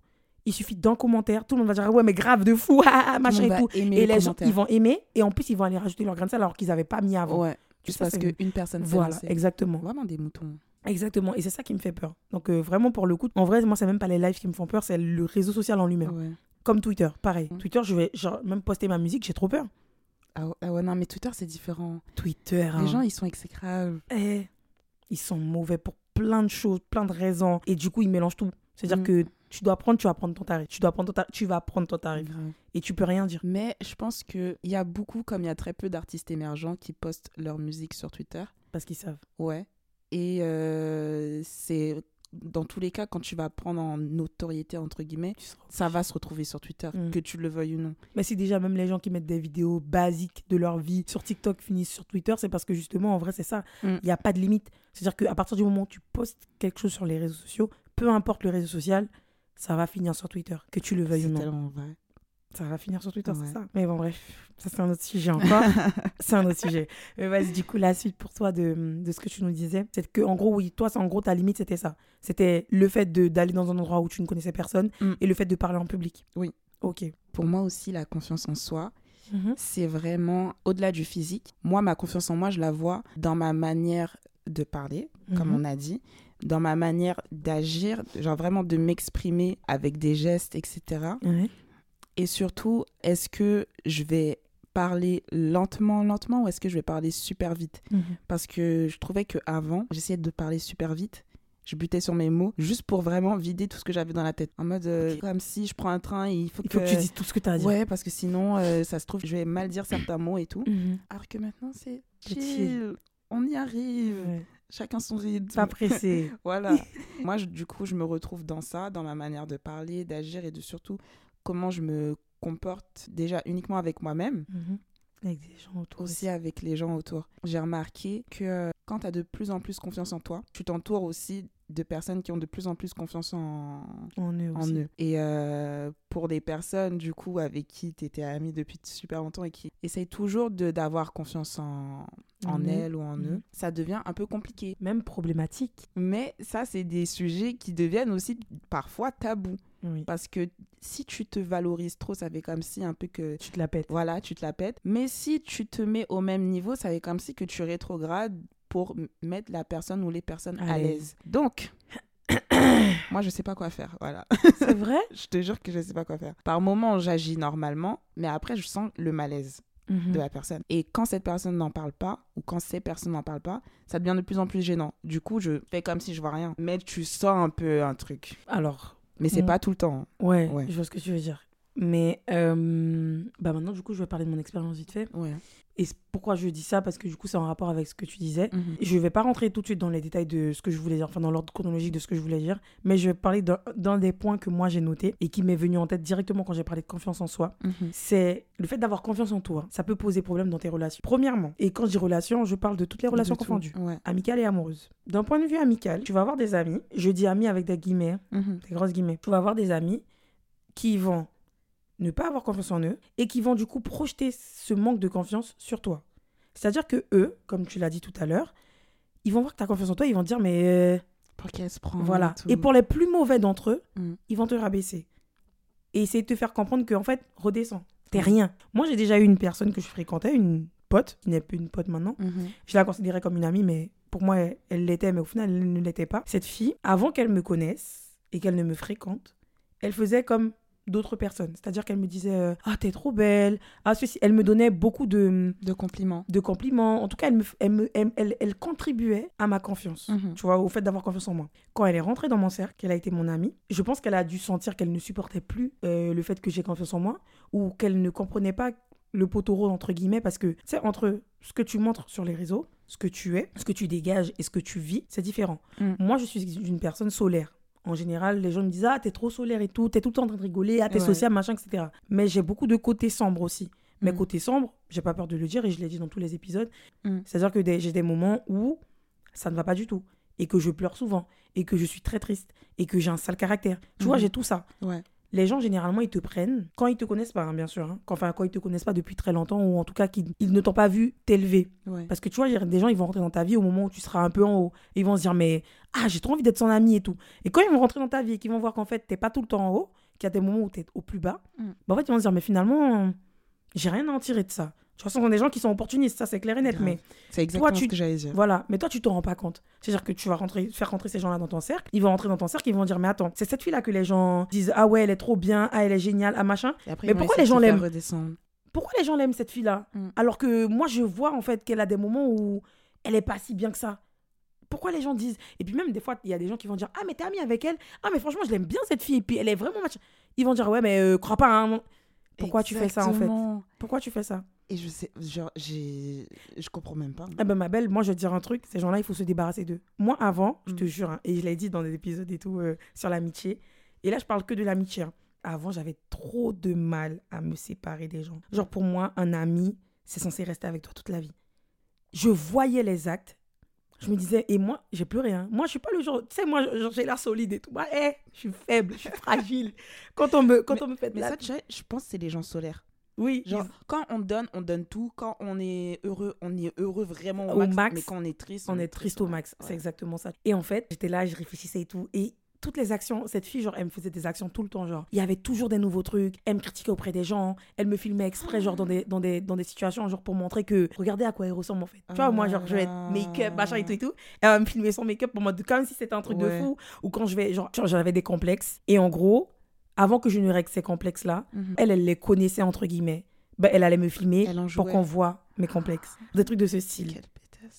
A: Il suffit d'un commentaire, tout le monde va dire ah ouais mais grave de fou, machin et tout. Et les gens ils vont aimer et en plus ils vont aller rajouter leur grain de sel alors qu'ils n'avaient pas mis avant.
B: Ouais. Juste parce qu'une personne
A: Voilà, exactement.
B: Vraiment des moutons.
A: Exactement, et c'est ça qui me fait peur. Donc euh, vraiment pour le coup, en vrai, moi c'est même pas les lives qui me font peur, c'est le réseau social en lui-même. Comme Twitter, pareil. Mm. Twitter, je vais genre, même poster ma musique, j'ai trop peur.
B: Ah, ah ouais, non, mais Twitter c'est différent.
A: Twitter. Les
B: hein. gens ils sont exécrables.
A: Eh, ils sont mauvais pour plein de choses, plein de raisons, et du coup ils mélangent tout. C'est-à-dire mm. que tu dois prendre, tu vas prendre ton tarif. Tu dois prendre ton tarif, tu vas prendre ton tarif. Et tu peux rien dire.
B: Mais je pense qu'il y a beaucoup, comme il y a très peu d'artistes émergents qui postent leur musique sur Twitter.
A: Parce qu'ils savent.
B: Ouais. Et euh, c'est dans tous les cas, quand tu vas prendre en notoriété, entre guillemets, ça va se retrouver sur Twitter, mm. que tu le veuilles ou non.
A: Mais si déjà même les gens qui mettent des vidéos basiques de leur vie sur TikTok finissent sur Twitter, c'est parce que justement, en vrai, c'est ça. Mm. Il n'y a pas de limite. C'est-à-dire qu'à partir du moment où tu postes quelque chose sur les réseaux sociaux, peu importe le réseau social, ça va finir sur Twitter, que tu le veuilles ou non.
B: Vrai.
A: Ça va finir sur Twitter, c'est ça. Mais bon, bref, ça c'est un autre sujet encore. c'est un autre sujet. Mais vas-y, du coup, la suite pour toi de, de ce que tu nous disais, c'est que, en gros, oui, toi, en gros, ta limite, c'était ça. C'était le fait d'aller dans un endroit où tu ne connaissais personne mm. et le fait de parler en public.
B: Oui.
A: Ok.
B: Pour moi aussi, la confiance en soi, mhm. c'est vraiment au-delà du physique. Moi, ma confiance en moi, je la vois dans ma manière de parler, comme mhm. on a dit, dans ma manière d'agir, genre vraiment de m'exprimer avec des gestes, etc. Et surtout, est-ce que je vais parler lentement, lentement, ou est-ce que je vais parler super vite? Mhm. Parce que je trouvais que avant, j'essayais de parler super vite. Je butais sur mes mots juste pour vraiment vider tout ce que j'avais dans la tête. En mode, euh, comme si je prends un train, il faut,
A: il faut que... tu dises tout ce que tu as à dire.
B: Ouais, parce que sinon, euh, ça se trouve, je vais mal dire certains mots et tout. Mhm. Alors que maintenant, c'est chill. On y arrive chacun son rythme.
A: Pas pressé.
B: voilà. Moi, du coup, je me retrouve dans ça, dans ma manière de parler, d'agir et de surtout comment je me comporte déjà uniquement avec moi-même.
A: Mhm. Avec des gens autour.
B: Aussi avec les gens autour. J'ai remarqué que quand tu as de plus en plus confiance en toi, tu t'entoures aussi de personnes qui ont de plus en plus confiance en,
A: en eux. En eux.
B: Et euh, pour des personnes, du coup, avec qui tu étais amie depuis super longtemps et qui essayent toujours d'avoir confiance en, en, elles ou en eux, mhm. ça devient un peu compliqué.
A: Même problématique.
B: Mais ça, c'est des sujets qui deviennent aussi parfois tabous. Parce que si tu te valorises trop, ça fait comme si un peu que...
A: Tu te la pètes.
B: Voilà, tu te la pètes. Mais si tu te mets au même niveau, ça fait comme si que tu rétrogrades pour mettre la personne ou les personnes à, l'aise. Donc, moi, je sais pas quoi faire. Voilà.
A: C'est vrai?
B: Je te jure que je sais pas quoi faire. Par moments, j'agis normalement, mais après, je sens le malaise. Mhm. de la personne. Et quand cette personne n'en parle pas, ou quand ces personnes n'en parlent pas, ça devient de plus en plus gênant. Du coup, je fais comme si je vois rien. Mais tu sens un peu un truc.
A: Alors.
B: Mais c'est pas tout le temps.
A: Hein. Ouais, ouais, je vois ce que tu veux dire. Mais euh, bah maintenant, du coup, je vais parler de mon expérience vite fait.
B: Ouais.
A: Et pourquoi je dis ça? Parce que du coup, c'est en rapport avec ce que tu disais.
B: Mhm.
A: Je ne vais pas rentrer tout de suite dans les détails de ce que je voulais dire, enfin dans l'ordre chronologique de ce que je voulais dire, mais je vais parler d'un des points que moi j'ai noté et qui m'est venu en tête directement quand j'ai parlé de confiance en soi.
B: Mhm.
A: C'est le fait d'avoir confiance en toi. Ça peut poser problème dans tes relations. Premièrement, et quand je dis relations, je parle de toutes les relations confondues, amicales et amoureuses. D'un point de vue amical, tu vas avoir des amis, je dis amis avec des guillemets,
B: mhm.
A: des grosses guillemets, tu vas avoir des amis qui vont ne pas avoir confiance en eux et qui vont du coup projeter ce manque de confiance sur toi. C'est-à-dire que eux, comme tu l'as dit tout à l'heure, ils vont voir que tu as confiance en toi, ils vont te dire mais euh,
B: pour qu'elle se prend
A: Voilà. Et, pour les plus mauvais d'entre eux, mm. ils vont te rabaisser et essayer de te faire comprendre qu'en fait, redescends. T'es mm. rien. Moi, j'ai déjà eu une personne que je fréquentais, une pote, qui n'est plus une pote maintenant.
B: Mm-hmm.
A: Je la considérais comme une amie, mais pour moi, elle l'était, mais au final, elle ne l'était pas. Cette fille, avant qu'elle me connaisse et qu'elle ne me fréquente, elle faisait comme d'autres personnes. C'est-à-dire qu'elle me disait euh, Ah, t'es trop belle. Ah, ceci. Elle me donnait beaucoup de,
B: de compliments.
A: De compliments. En tout cas, elle, me, elle, me, elle, elle, contribuait à ma confiance,
B: mhm.
A: tu vois, au fait d'avoir confiance en moi. Quand elle est rentrée dans mon cercle, qu'elle a été mon amie, je pense qu'elle a dû sentir qu'elle ne supportait plus euh, le fait que j'ai confiance en moi ou qu'elle ne comprenait pas le poteau rose, entre guillemets, parce que, c'est entre ce que tu montres sur les réseaux, ce que tu es, ce que tu dégages et ce que tu vis, c'est différent.
B: Mm.
A: Moi, je suis une personne solaire en général, les gens me disent Ah, t'es trop solaire et tout, t'es tout le temps en train de rigoler, ah, t'es social, machin, etc. Mais j'ai beaucoup de côtés sombres aussi. Mais mm. côté sombre, j'ai pas peur de le dire et je l'ai dit dans tous les épisodes.
B: Mm.
A: C'est-à-dire que j'ai des moments où ça ne va pas du tout et que je pleure souvent et que je suis très triste et que j'ai un sale caractère. Tu vois, mm. j'ai tout ça.
B: Ouais
A: les gens généralement ils te prennent. Quand ils te connaissent pas hein, bien sûr hein. quand, enfin quand ils te connaissent pas depuis très longtemps ou en tout cas qu'ils ne t'ont pas vu t'élever. Parce que tu vois des gens ils vont rentrer dans ta vie au moment où tu seras un peu en haut. Et ils vont se dire mais ah j'ai trop envie d'être son ami et tout. Et quand ils vont rentrer dans ta vie et qu'ils vont voir qu'en fait t'es pas tout le temps en haut qu'il y a des moments où tu es au plus bas
B: mm.
A: bah en fait ils vont se dire mais finalement j'ai rien à en tirer de ça toute façon, ce sont des gens qui sont opportunistes, ça c'est clair et net. Mais
B: c'est exactement toi, tu... ce que j'allais dire.
A: Voilà, mais toi tu te rends pas compte. C'est-à-dire que tu vas rentrer, faire rentrer ces gens-là dans ton cercle, ils vont rentrer dans ton cercle, ils vont dire mais attends, c'est cette fille-là que les gens disent ah ouais elle est trop bien, ah elle est géniale, ah machin. mais pourquoi les gens l'aiment Pourquoi les gens l'aiment cette fille-là
B: mm.
A: Alors que moi je vois en fait qu'elle a des moments où elle est pas si bien que ça. Pourquoi les gens disent Et puis même des fois il y a des gens qui vont dire ah mais t'es amie avec elle, ah mais franchement je l'aime bien cette fille et puis elle est vraiment machin. Ils vont dire ouais mais euh, crois pas. Hein. Pourquoi tu fais ça en fait? Pourquoi tu fais ça?
B: Et je sais, genre, j'ai. Je comprends même pas.
A: Ah ben, ma belle, moi, je vais te dire un truc ces gens-là, il faut se débarrasser d'eux. Moi, avant, je te mm. jure, hein, et je l'ai dit dans des épisodes et tout euh, sur l'amitié, et là, je parle que de l'amitié. Hein. Avant, j'avais trop de mal à me séparer des gens. Genre, pour moi, un ami, c'est censé rester avec toi toute la vie. Je voyais les actes, je me disais, et moi, j'ai pleuré. Hein. Moi, je suis pas le genre, tu sais, moi, j'ai l'air solide et tout. Bah, hé, je suis faible, je suis fragile. Quand on me, quand on me fait
B: Mais ça, je pense que c'est les gens solaires.
A: Oui.
B: Genre, quand on donne, on donne tout. Quand on est heureux, on est heureux vraiment au, max, Mais quand on est triste,
A: on, est triste, au max. C'est exactement ça. Et en fait, j'étais là, je réfléchissais et tout. Et toutes les actions, cette fille, genre, elle me faisait des actions tout le temps, genre. Il y avait toujours des nouveaux trucs. Elle me critiquait auprès des gens. Elle me filmait exprès, genre, dans des, dans des, dans des situations, genre, pour montrer que, regardez à quoi elle ressemble, en fait. tu vois, moi, genre, je vais être make-up, machin et tout et tout. Elle va me filmer son make-up pour moi, comme si c'était un truc de fou. Ou quand je vais, genre, j'avais des complexes. Et en gros, avant que je ne règle ces complexes-là, mhm. elle, elle les connaissait, entre guillemets. Ben, elle allait me filmer pour qu'on voit mes complexes. Des trucs de ce style.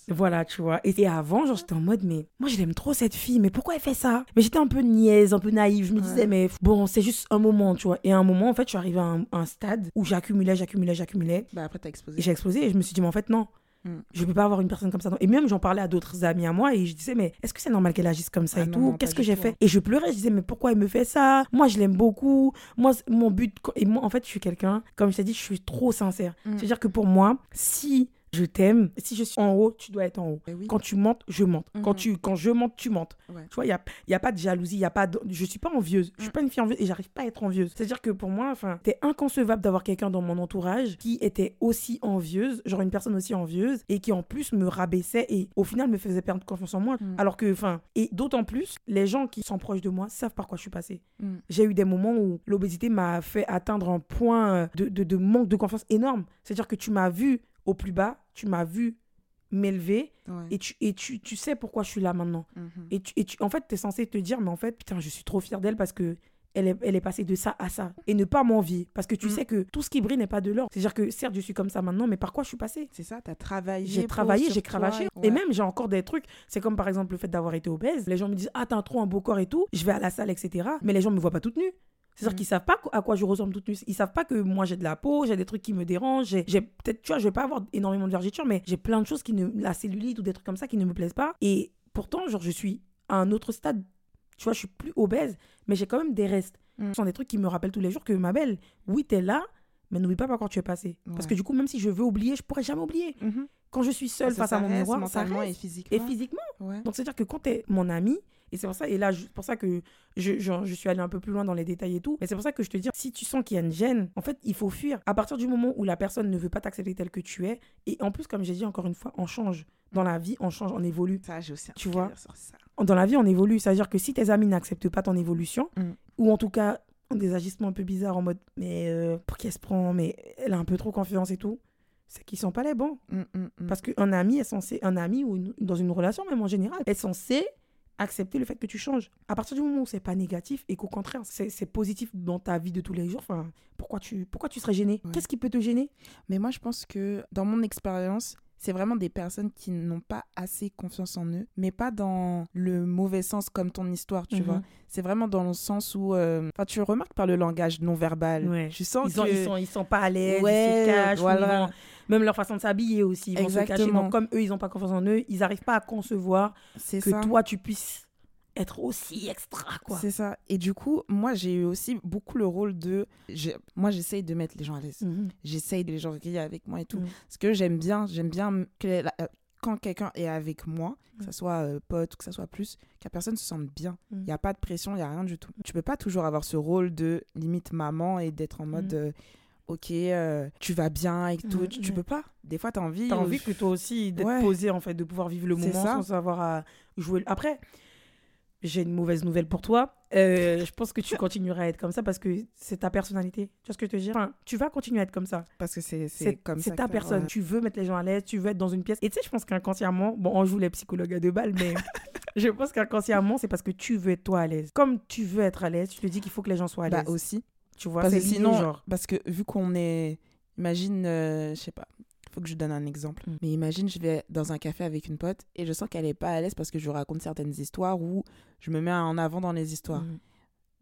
A: Voilà, tu vois. Et, avant, genre, j'étais en mode, mais moi, je l'aime trop cette fille, mais pourquoi elle fait ça? Mais j'étais un peu niaise, un peu naïve. Je me disais, mais bon, c'est juste un moment, tu vois. Et à un moment, en fait, je suis arrivée à un, stade où j'accumulais, j'accumulais, j'accumulais.
B: Bah, après, t'as explosé.
A: J'ai explosé et je me suis dit, mais en fait, non. Mm. Je peux pas avoir une personne comme ça. Et même, j'en parlais à d'autres amis à moi et je disais, mais est-ce que c'est normal qu'elle agisse comme ça ah et tout? Qu'est-ce que j'ai fait? hein. Et je pleurais, je disais, mais pourquoi elle me fait ça? Moi, je l'aime beaucoup. Moi, mon but. Et moi, en fait, je suis quelqu'un, comme je t'ai dit, je suis trop sincère. Mm. C'est-à-dire que pour moi, si je t'aime. Si je suis en haut, tu dois être en haut. Eh quand tu montes, je monte. Quand, mhm. tu, quand je monte, tu montes. Tu vois, il n'y a, y a pas de jalousie, y a pas de... je suis pas envieuse. Je suis mm. pas une fille envieuse et j'arrive pas à être envieuse. C'est-à-dire que pour moi, enfin, c'est inconcevable d'avoir quelqu'un dans mon entourage qui était aussi envieuse, genre une personne aussi envieuse et qui en plus me rabaissait et au final me faisait perdre confiance en moi. Mm. Alors que, enfin, et d'autant plus, les gens qui sont proches de moi savent par quoi je suis passée. Mm. J'ai eu des moments où l'obésité m'a fait atteindre un point de, de, de manque de confiance énorme. C'est-à-dire que tu m'as vu au plus bas, tu m'as vu m'élever et, tu, et tu, tu, sais pourquoi je suis là maintenant. Mhm. Et, tu, et tu, en fait, tu es censé te dire, mais en fait, putain, je suis trop fière d'elle parce que elle est, elle est passée de ça à ça. Et ne pas m'envier. Parce que tu mhm. sais que tout ce qui brille n'est pas de l'or. C'est-à-dire que certes, je suis comme ça maintenant, mais par quoi je suis passée?
B: C'est ça, tu as travaillé.
A: J'ai travaillé, j'ai cravaché. Et même, j'ai encore des trucs. C'est comme par exemple le fait d'avoir été obèse. Les gens me disent, ah, t'as trop un beau corps et tout. Je vais à la salle, etc. Mais les gens me voient pas toute nue. C'est-à-dire qu'ils mm. qu'ils savent pas à quoi je ressemble toute nue. Ils savent pas que moi j'ai de la peau, j'ai des trucs qui me dérangent. J'ai peut-être, tu vois, je vais pas avoir énormément de vergetures, mais j'ai plein de choses qui ne. La cellulite ou des trucs comme ça qui ne me plaisent pas. Et pourtant, genre, je suis à un autre stade. Tu vois, je suis plus obèse, mais j'ai quand même des restes. Mm. Ce sont des trucs qui me rappellent tous les jours que ma belle, oui, t'es là, mais n'oublie pas par quoi tu es passé. Parce que du coup, même si je veux oublier, je pourrais jamais oublier. Mm-hmm. Quand je suis seule face à mon miroir, ça reste.
B: Et physiquement.
A: Et physiquement. Donc, c'est-à-dire que quand tu es mon ami, et c'est pour ça, et là, pour ça que je, je, suis allée un peu plus loin dans les détails et tout. Mais c'est pour ça que je te dis, si tu sens qu'il y a une gêne, en fait, il faut fuir. À partir du moment où la personne ne veut pas t'accepter tel que tu es, et en plus, comme j'ai dit encore une fois, on change. Dans la vie, on change, on évolue.
B: Ça, j'ai aussi
A: Tu vois? Dans la vie, on évolue. C'est-à-dire que si tes amis n'acceptent pas ton évolution, mm. ou en tout cas, des agissements un peu bizarres en mode, mais euh, pour qui elle se prend, mais elle a un peu trop confiance et tout c'est qu'ils sont pas les bons. Mm, mm, Parce qu'un ami est censé, un ami ou dans une relation même en général, est censé accepter le fait que tu changes. À partir du moment où c'est pas négatif et qu'au contraire, c'est positif dans ta vie de tous les jours, enfin, pourquoi tu, pourquoi tu serais gêné Qu'est-ce qui peut te gêner?
B: Mais moi, je pense que dans mon expérience, c'est vraiment des personnes qui n'ont pas assez confiance en eux, mais pas dans le mauvais sens comme ton histoire, tu mhm. vois. C'est vraiment dans le sens où, euh, enfin, tu remarques par le langage non verbal.
A: Ouais.
B: Tu
A: sens ils, ils, sont, ils sont pas à l'aise, ils se cachent, voilà. même leur façon de s'habiller aussi, ils vont se cacher. Donc, comme eux, ils n'ont pas confiance en eux, ils n'arrivent pas à concevoir que toi, tu puisses être aussi extra, quoi.
B: C'est ça. Et du coup, moi, j'ai eu aussi beaucoup le rôle de... Moi, j'essaye de mettre les gens à l'aise. Mhm. J'essaye de les gens rire avec moi et tout. Mhm. Parce que j'aime bien, j'aime bien que euh, quand quelqu'un est avec moi, que ce soit euh, pote ou que ce soit plus, que la personne se sente bien. Il n'y a pas de pression, il n'y a rien du tout. Tu peux pas toujours avoir ce rôle de limite maman et d'être en mode... Mhm. Euh, ok, tu vas bien et tout. tu, peux pas. Des fois, tu as envie.
A: Tu as envie que toi aussi d'être posé, en fait, de pouvoir vivre le moment sans savoir à jouer. Après, j'ai une mauvaise nouvelle pour toi. Euh, je pense que tu continueras à être comme ça parce que c'est ta personnalité. Tu vois ce que je te dis? Enfin, Tu vas continuer à être comme ça.
B: Parce que c'est comme
A: ça. C'est ta personne. Tu veux mettre les gens à l'aise, tu veux être dans une pièce. Et tu sais, je pense qu'inconsciemment, bon, on joue les psychologues à deux balles, mais je pense qu'inconsciemment, c'est parce que tu veux être toi à l'aise. Comme tu veux être à l'aise, tu te dis qu'il faut que les gens soient à bah, l'aise.
B: Bah aussi.
A: Tu vois,
B: parce que sinon, genre. parce que vu qu'on est. Imagine, euh, je sais pas, faut que je donne un exemple. Mm. Mais imagine, je vais dans un café avec une pote et je sens qu'elle est pas à l'aise parce que je raconte certaines histoires ou je me mets en avant dans les histoires. Mm.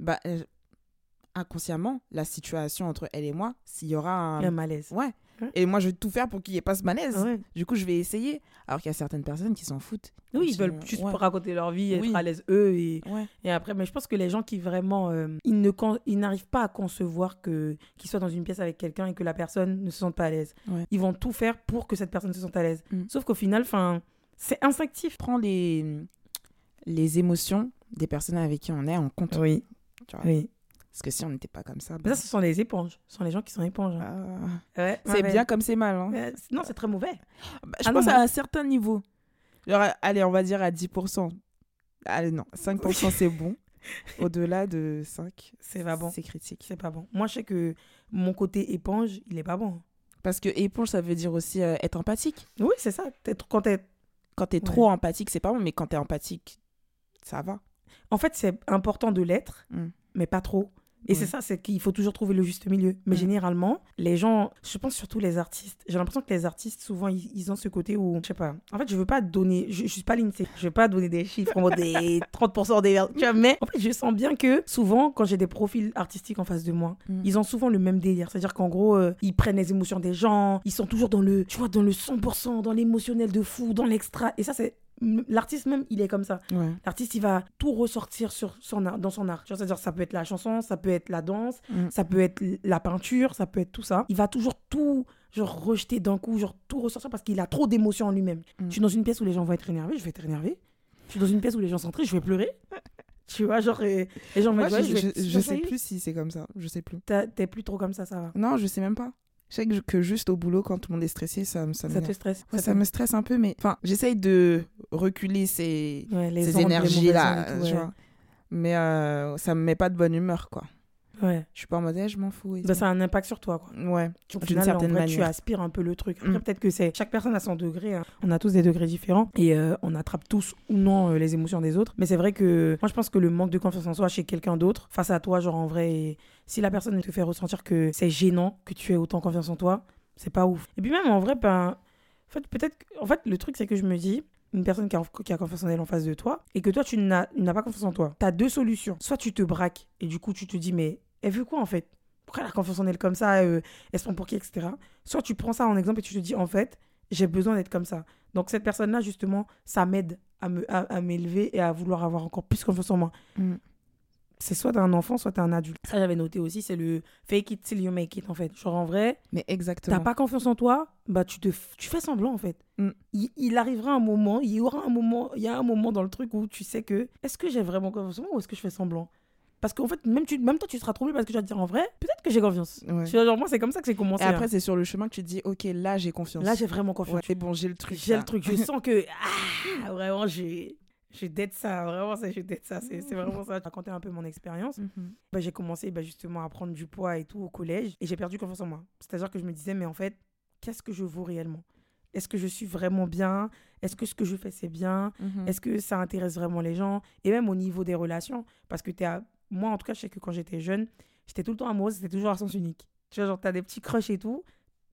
B: Bah, euh, inconsciemment, la situation entre elle et moi, s'il y aura un...
A: un malaise.
B: Ouais. Et moi, je vais tout faire pour qu'il n'y ait pas ce malaise. Du coup, je vais essayer. Alors qu'il y a certaines personnes qui s'en foutent.
A: Oui, ils veulent juste raconter leur vie, être à l'aise eux. Et... et après, mais je pense que les gens qui vraiment. Euh, ils, ne ils n'arrivent pas à concevoir que, qu'ils soient dans une pièce avec quelqu'un et que la personne ne se sente pas à l'aise. Ils vont tout faire pour que cette personne se sente à l'aise. Mm. Sauf qu'au final, c'est instinctif.
B: Prends les, les émotions des personnes avec qui on est en compte.
A: Oui. Oui.
B: Parce que si on n'était pas comme ça.
A: ça, ce sont les éponges. Ce sont les gens qui sont éponges.
B: Hein. Ah. c'est bien comme c'est mal. Hein.
A: non, c'est très mauvais.
B: Bah, je ah pense à un certain niveau. Genre, allez, on va dire à 10%. Allez, non, 5% c'est bon. Au-delà de 5,
A: c'est pas bon.
B: C'est critique.
A: C'est pas bon. Moi, je sais que mon côté éponge, il est pas bon.
B: Parce que éponge, ça veut dire aussi euh, être empathique.
A: Oui, c'est ça. Quand t'es
B: quand t'es trop empathique, c'est pas bon, mais quand t'es empathique, ça va.
A: En fait, c'est important de l'être, mm. mais pas trop. Et c'est ça, c'est qu'il faut toujours trouver le juste milieu. Mais généralement, les gens, je pense surtout les artistes, j'ai l'impression que les artistes, souvent, ils, ont ce côté où, je sais pas, en fait, je veux pas donner, je, je suis pas l'INSEE, je veux pas donner des chiffres en mode des 30% des. Tu vois, mais en fait, je sens bien que souvent, quand j'ai des profils artistiques en face de moi, mm. ils ont souvent le même délire. C'est-à-dire qu'en gros, euh, ils prennent les émotions des gens, ils sont toujours dans le, tu vois, dans le 100%, dans l'émotionnel de fou, dans l'extra. Et ça, c'est l'artiste même il est comme ça. L'artiste il va tout ressortir sur son dans son art. C'est à dire ça peut être la chanson ça peut être la danse mm. ça peut être la peinture ça peut être tout ça. Il va toujours tout genre rejeter d'un coup genre tout ressortir parce qu'il a trop d'émotions en lui-même. Mm. je suis dans une pièce où les gens vont être énervés je vais être énervé je suis dans une pièce où les gens sont tristes je vais pleurer. Tu vois genre les gens vont
B: être je, je, sais plus si c'est comme ça je sais plus.
A: T'es plus trop comme ça ça va.
B: Non je sais même pas je sais que juste au boulot, quand tout le monde est stressé, ça,
A: ça, ça te stresse.
B: ça, me stresse un peu, mais enfin, j'essaye de reculer ces, ces énergies-là, Mais euh, ça me met pas de bonne humeur, quoi.
A: Ouais.
B: Je suis pas en mode, eh, je m'en fous.
A: Bah, ça a un impact sur toi, quoi.
B: Ouais.
A: D'une certaine manière. Tu aspires un peu le truc. Après, mm. peut-être que c'est. Chaque personne a son degré. Hein. On a tous des degrés différents. Et euh, on attrape tous ou non euh, les émotions des autres. Mais c'est vrai que moi, je pense que le manque de confiance en soi chez quelqu'un d'autre, face à toi, genre en vrai, si la personne te fait ressentir que c'est gênant que tu aies autant confiance en toi, c'est pas ouf. Et puis même en vrai, ben, en fait, peut-être, en fait, le truc c'est que je me dis, une personne qui a, qui a, confiance en elle en face de toi et que toi tu n'as pas confiance en toi, tu as deux solutions. Soit tu te braques et du coup tu te dis mais elle veut quoi en fait? Pourquoi elle a confiance en elle comme ça euh, Elle se prend pour qui etc. Soit tu prends ça en exemple et tu te dis en fait j'ai besoin d'être comme ça. Donc cette personne là justement ça m'aide à me à, m'élever et à vouloir avoir encore plus confiance en moi. Mm c'est soit t'es un enfant, soit t'es un adulte. Ça, j'avais noté aussi, c'est le fake it till you make it, en fait. Genre, en vrai,
B: mais exactement.
A: T'as pas confiance en toi, bah, tu, te, tu fais semblant, en fait. Mm. Il, arrivera un moment, il y aura un moment, il y a un moment dans le truc où tu sais que, est-ce que j'ai vraiment confiance en moi ou est-ce que je fais semblant? Parce qu'en fait, même, tu, même toi, tu seras troublé parce que tu vas te dire en vrai, peut-être que j'ai confiance. genre, moi, c'est comme ça que c'est commencé.
B: Et après, hein. c'est sur le chemin que tu te dis, ok, là, j'ai confiance.
A: Là, j'ai vraiment confiance.
B: c'est bon, j'ai le truc.
A: J'ai le truc. Je sens que, ah, vraiment, j'ai je dette ça, vraiment, je dette ça. C'est vraiment ça. Je racontais un peu mon expérience. Bah, j'ai commencé bah, justement à prendre du poids et tout au collège et j'ai perdu confiance en moi. C'est-à-dire que je me disais, mais en fait, qu'est-ce que je vaux réellement? Est-ce que je suis vraiment bien? Est-ce que ce que je fais, c'est bien? Mhm. Est-ce que ça intéresse vraiment les gens? Et même au niveau des relations, parce que es à... moi, en tout cas, je sais que quand j'étais jeune, j'étais tout le temps amoureuse, c'était toujours à sens unique. Tu vois, genre, t'as des petits crushs et tout.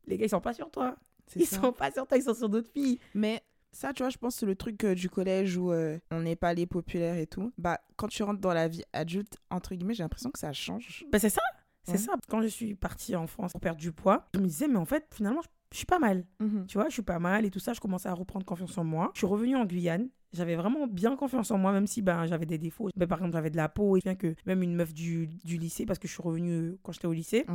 A: Les gars, ils sont pas sur toi. Ils sont pas sur toi, ils sont sur d'autres filles.
B: Mais ça, tu vois, je pense que c'est le truc euh, du collège où euh, on n'est pas les populaires et tout. Bah, quand tu rentres dans la vie adulte, entre guillemets, j'ai l'impression que ça change.
A: Bah, c'est ça. C'est ça. Quand je suis partie en France pour perdre du poids, je me disais, mais en fait, finalement, je suis pas mal. Mhm. Tu vois, je suis pas mal et tout ça. Je commençais à reprendre confiance en moi. Je suis revenue en Guyane j'avais vraiment bien confiance en moi, même si ben, j'avais des défauts. Ben, par exemple, j'avais de la peau, et bien que même une meuf du, du lycée, parce que je suis revenue euh, quand j'étais au lycée,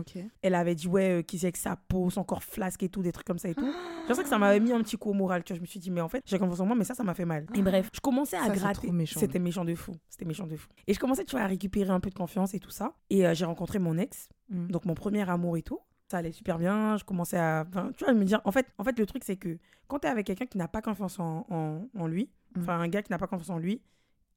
A: elle avait dit, ouais, euh, qui c'est que sa peau, son corps flasque et tout, des trucs comme ça et tout. je sais que ça m'avait mis un petit coup au moral, tu vois. Je me suis dit, mais en fait, j'ai confiance en moi, mais ça, ça m'a fait mal. Et bref, je commençais à gratter. C'était méchant de fou. C'était méchant de fou. Et je commençais, tu vois, à récupérer un peu de confiance et tout ça. Et euh, j'ai rencontré mon ex, mm. donc mon premier amour et tout ça allait super bien. Je commençais à. tu vois, me dire. En fait, en fait le truc, c'est que quand tu es avec quelqu'un qui n'a pas confiance en, en, en lui. Enfin, un gars qui n'a pas confiance en lui,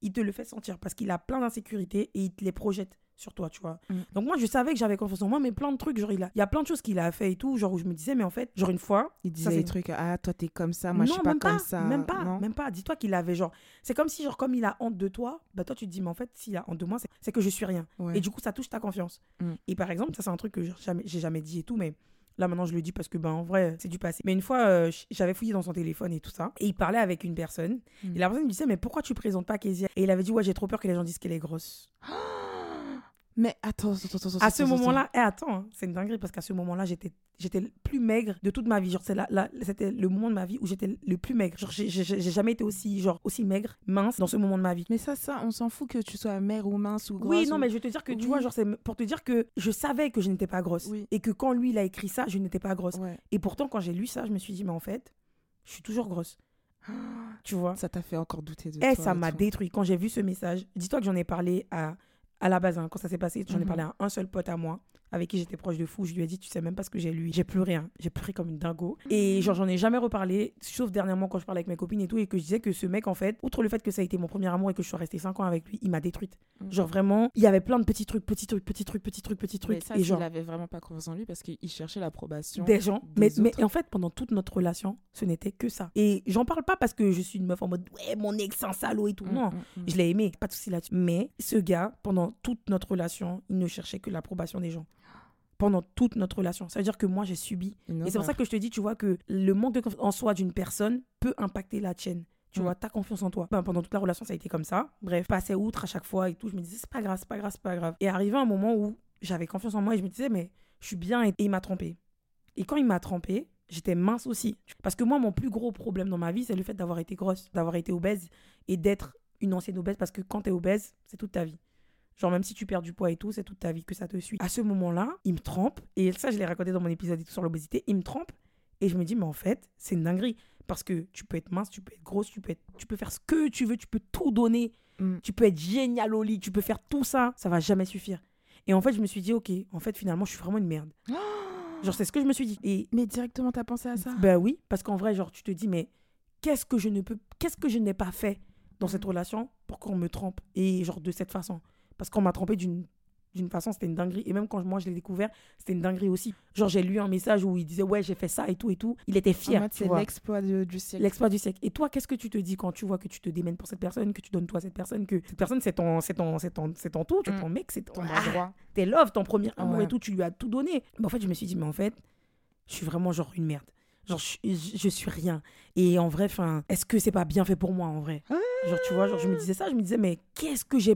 A: il te le fait sentir parce qu'il a plein d'insécurités et il te les projette sur toi, tu vois. Mm. Donc moi, je savais que j'avais confiance en moi, mais plein de trucs, genre, il, a, il y a plein de choses qu'il a fait et tout, genre, où je me disais, mais en fait, genre, une fois...
B: Il disait des trucs, ah, toi, t'es comme ça, moi, je suis pas, comme ça.
A: Même pas, non même pas. Dis-toi qu'il avait, genre... C'est comme si, genre, comme il a honte de toi, bah toi, tu te dis, mais en fait, s'il a honte de moi, c'est que je suis rien. Et du coup, ça touche ta confiance. Mm. Et par exemple, ça, c'est un truc que j'ai jamais, jamais dit et tout, mais Là, maintenant, je le dis parce que, ben, en vrai, c'est du passé. Mais une fois, euh, j'avais fouillé dans son téléphone et tout ça. Et il parlait avec une personne. Hmm. Et la personne lui disait, mais pourquoi tu présentes pas Kezia? Et il avait dit, ouais, j'ai trop peur que les gens disent qu'elle est grosse.
B: Mais attends, attends, attends.
A: À ce moment-là, et attends, hein, c'est une dinguerie parce qu'à ce moment-là, j'étais j'étais le plus maigre de toute ma vie. Genre, c'était le moment de ma vie où j'étais le plus maigre. Genre, j'ai jamais été aussi, genre, aussi maigre, mince dans ce moment de ma vie.
B: Mais ça, ça, on s'en fout que tu sois maigre ou mince ou grosse.
A: Oui, non, mais je vais te dire que, tu vois, genre, c'est pour te dire que je savais que je n'étais pas grosse. Et que quand lui, il a écrit ça, je n'étais pas grosse. Et pourtant, quand j'ai lu ça, je me suis dit, mais en fait, je suis toujours grosse. tu vois?
B: Ça t'a fait encore douter de
A: et ça m'a détruit. Quand j'ai vu ce message, dis-toi que j'en ai parlé à à la base, hein, quand ça s'est passé, j'en ai mhm. parlé à un seul pote à moi. Avec qui j'étais proche de fou, je lui ai dit, tu sais même pas ce que j'ai lu. J'ai pleuré, hein. j'ai pleuré comme une dingo. Et genre, j'en ai jamais reparlé, sauf dernièrement quand je parlais avec mes copines et tout, et que je disais que ce mec, en fait, outre le fait que ça a été mon premier amour et que je suis restée 5 ans avec lui, il m'a détruite. Mm. Genre, vraiment, il y avait plein de petits trucs, petits trucs, petits trucs, petits trucs, petits trucs.
B: Mais ça, et genre, il avait vraiment pas confiance en lui parce qu'il cherchait l'approbation
A: des gens. mais, mais en fait, pendant toute notre relation, ce n'était que ça. Et j'en parle pas parce que je suis une meuf en mode, ouais, mon ex, un salaud et tout. Mm, non, mm, je l'ai aimé, pas de souci là-dessus. Mais ce gars, pendant toute notre relation, il ne cherchait que l'approbation des gens pendant toute notre relation. Ça veut dire que moi, j'ai subi. et c'est pour ça que je te dis, tu vois, que le manque de confiance en soi d'une personne peut impacter la tienne. Tu mm. vois, ta confiance en toi. Ben, pendant toute la relation, ça a été comme ça. Bref, passer outre à chaque fois et tout. Je me disais, c'est pas grave, c'est pas grave, c'est pas grave. Et arrivé un moment où j'avais confiance en moi et je me disais, mais je suis bien et, il m'a trompé. Et quand il m'a trompé, j'étais mince aussi. Parce que moi, mon plus gros problème dans ma vie, c'est le fait d'avoir été grosse, d'avoir été obèse et d'être une ancienne obèse. Parce que quand t'es obèse, c'est toute ta vie. Genre, même si tu perds du poids et tout, c'est toute ta vie que ça te suit. À ce moment-là, il me trempe. Et ça, je l'ai raconté dans mon épisode et tout sur l'obésité. Il me trempe. Et je me dis, mais en fait, c'est une dinguerie. Parce que tu peux être mince, tu peux être grosse, tu peux, tu peux faire ce que tu veux, tu peux tout donner. Mm. Tu peux être génial au lit, tu peux faire tout ça. Ça va jamais suffire. Et en fait, je me suis dit, ok, en fait, finalement, je suis vraiment une merde. genre, c'est ce que je me suis dit. Et
B: mais directement, t'as pensé à ça?
A: Ben oui, parce qu'en vrai, genre, tu te dis, mais qu'est-ce que je ne peux, qu'est-ce que je n'ai pas fait dans cette mm. relation pour qu'on me trompe et genre de cette façon parce qu'on m'a trompé d'une d'une façon, c'était une dinguerie. Et même quand moi je l'ai découvert, c'était une dinguerie aussi. Genre, j'ai lu un message où il disait, ouais, j'ai fait ça et tout et tout. Il était fier.
B: c'est l'exploit du siècle.
A: L'exploit du siècle. Et toi, qu'est-ce que tu te dis quand tu vois que tu te démènes pour cette personne, que tu donnes toi à cette personne, que cette personne, c'est ton, c'est ton, c'est ton, c'est ton tout, tu mm. ton mec, c'est ton, ah, T'es love, ton premier amour et tout, tu lui as tout donné. Mais en fait, je me suis dit, mais en fait, je suis vraiment genre une merde. Genre, je, je, suis rien. Et en vrai, enfin, est-ce que c'est pas bien fait pour moi, en vrai? Genre, tu vois, genre, je me disais ça, je me disais, mais qu'est-ce que j'ai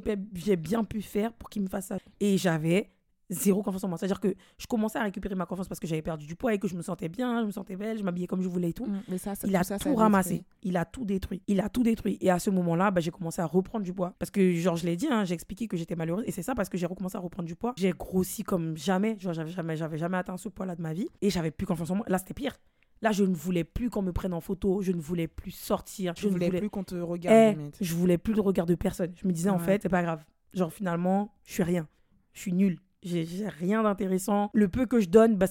A: bien pu faire pour qu'il me fasse ça? Et j'avais zéro confiance en moi. C'est-à-dire que je commençais à récupérer ma confiance parce que j'avais perdu du poids et que je me sentais bien, je me sentais belle, je m'habillais comme je voulais et tout. Mm, mais ça, il a tout, ramassé. Il a tout détruit. Il a tout détruit. Et à ce moment-là, bah, j'ai commencé à reprendre du poids. Parce que, genre, je l'ai dit, hein, j'ai expliqué que j'étais malheureuse. Et c'est ça parce que j'ai recommencé à reprendre du poids. J'ai grossi comme jamais. Genre, j'avais jamais, j'avais jamais atteint ce poids-là de ma vie. Et j'avais plus confiance en moi. Là, c'était pire. Là, je ne voulais plus qu'on me prenne en photo, je ne voulais plus sortir.
B: Je,
A: ne
B: voulais, plus qu'on te regarde.
A: Eh, je voulais plus le regard de personne. Je me disais, en fait, c'est pas grave. Genre, finalement, je suis rien. Je suis nulle. J'ai rien d'intéressant. Le peu que je donne, bah,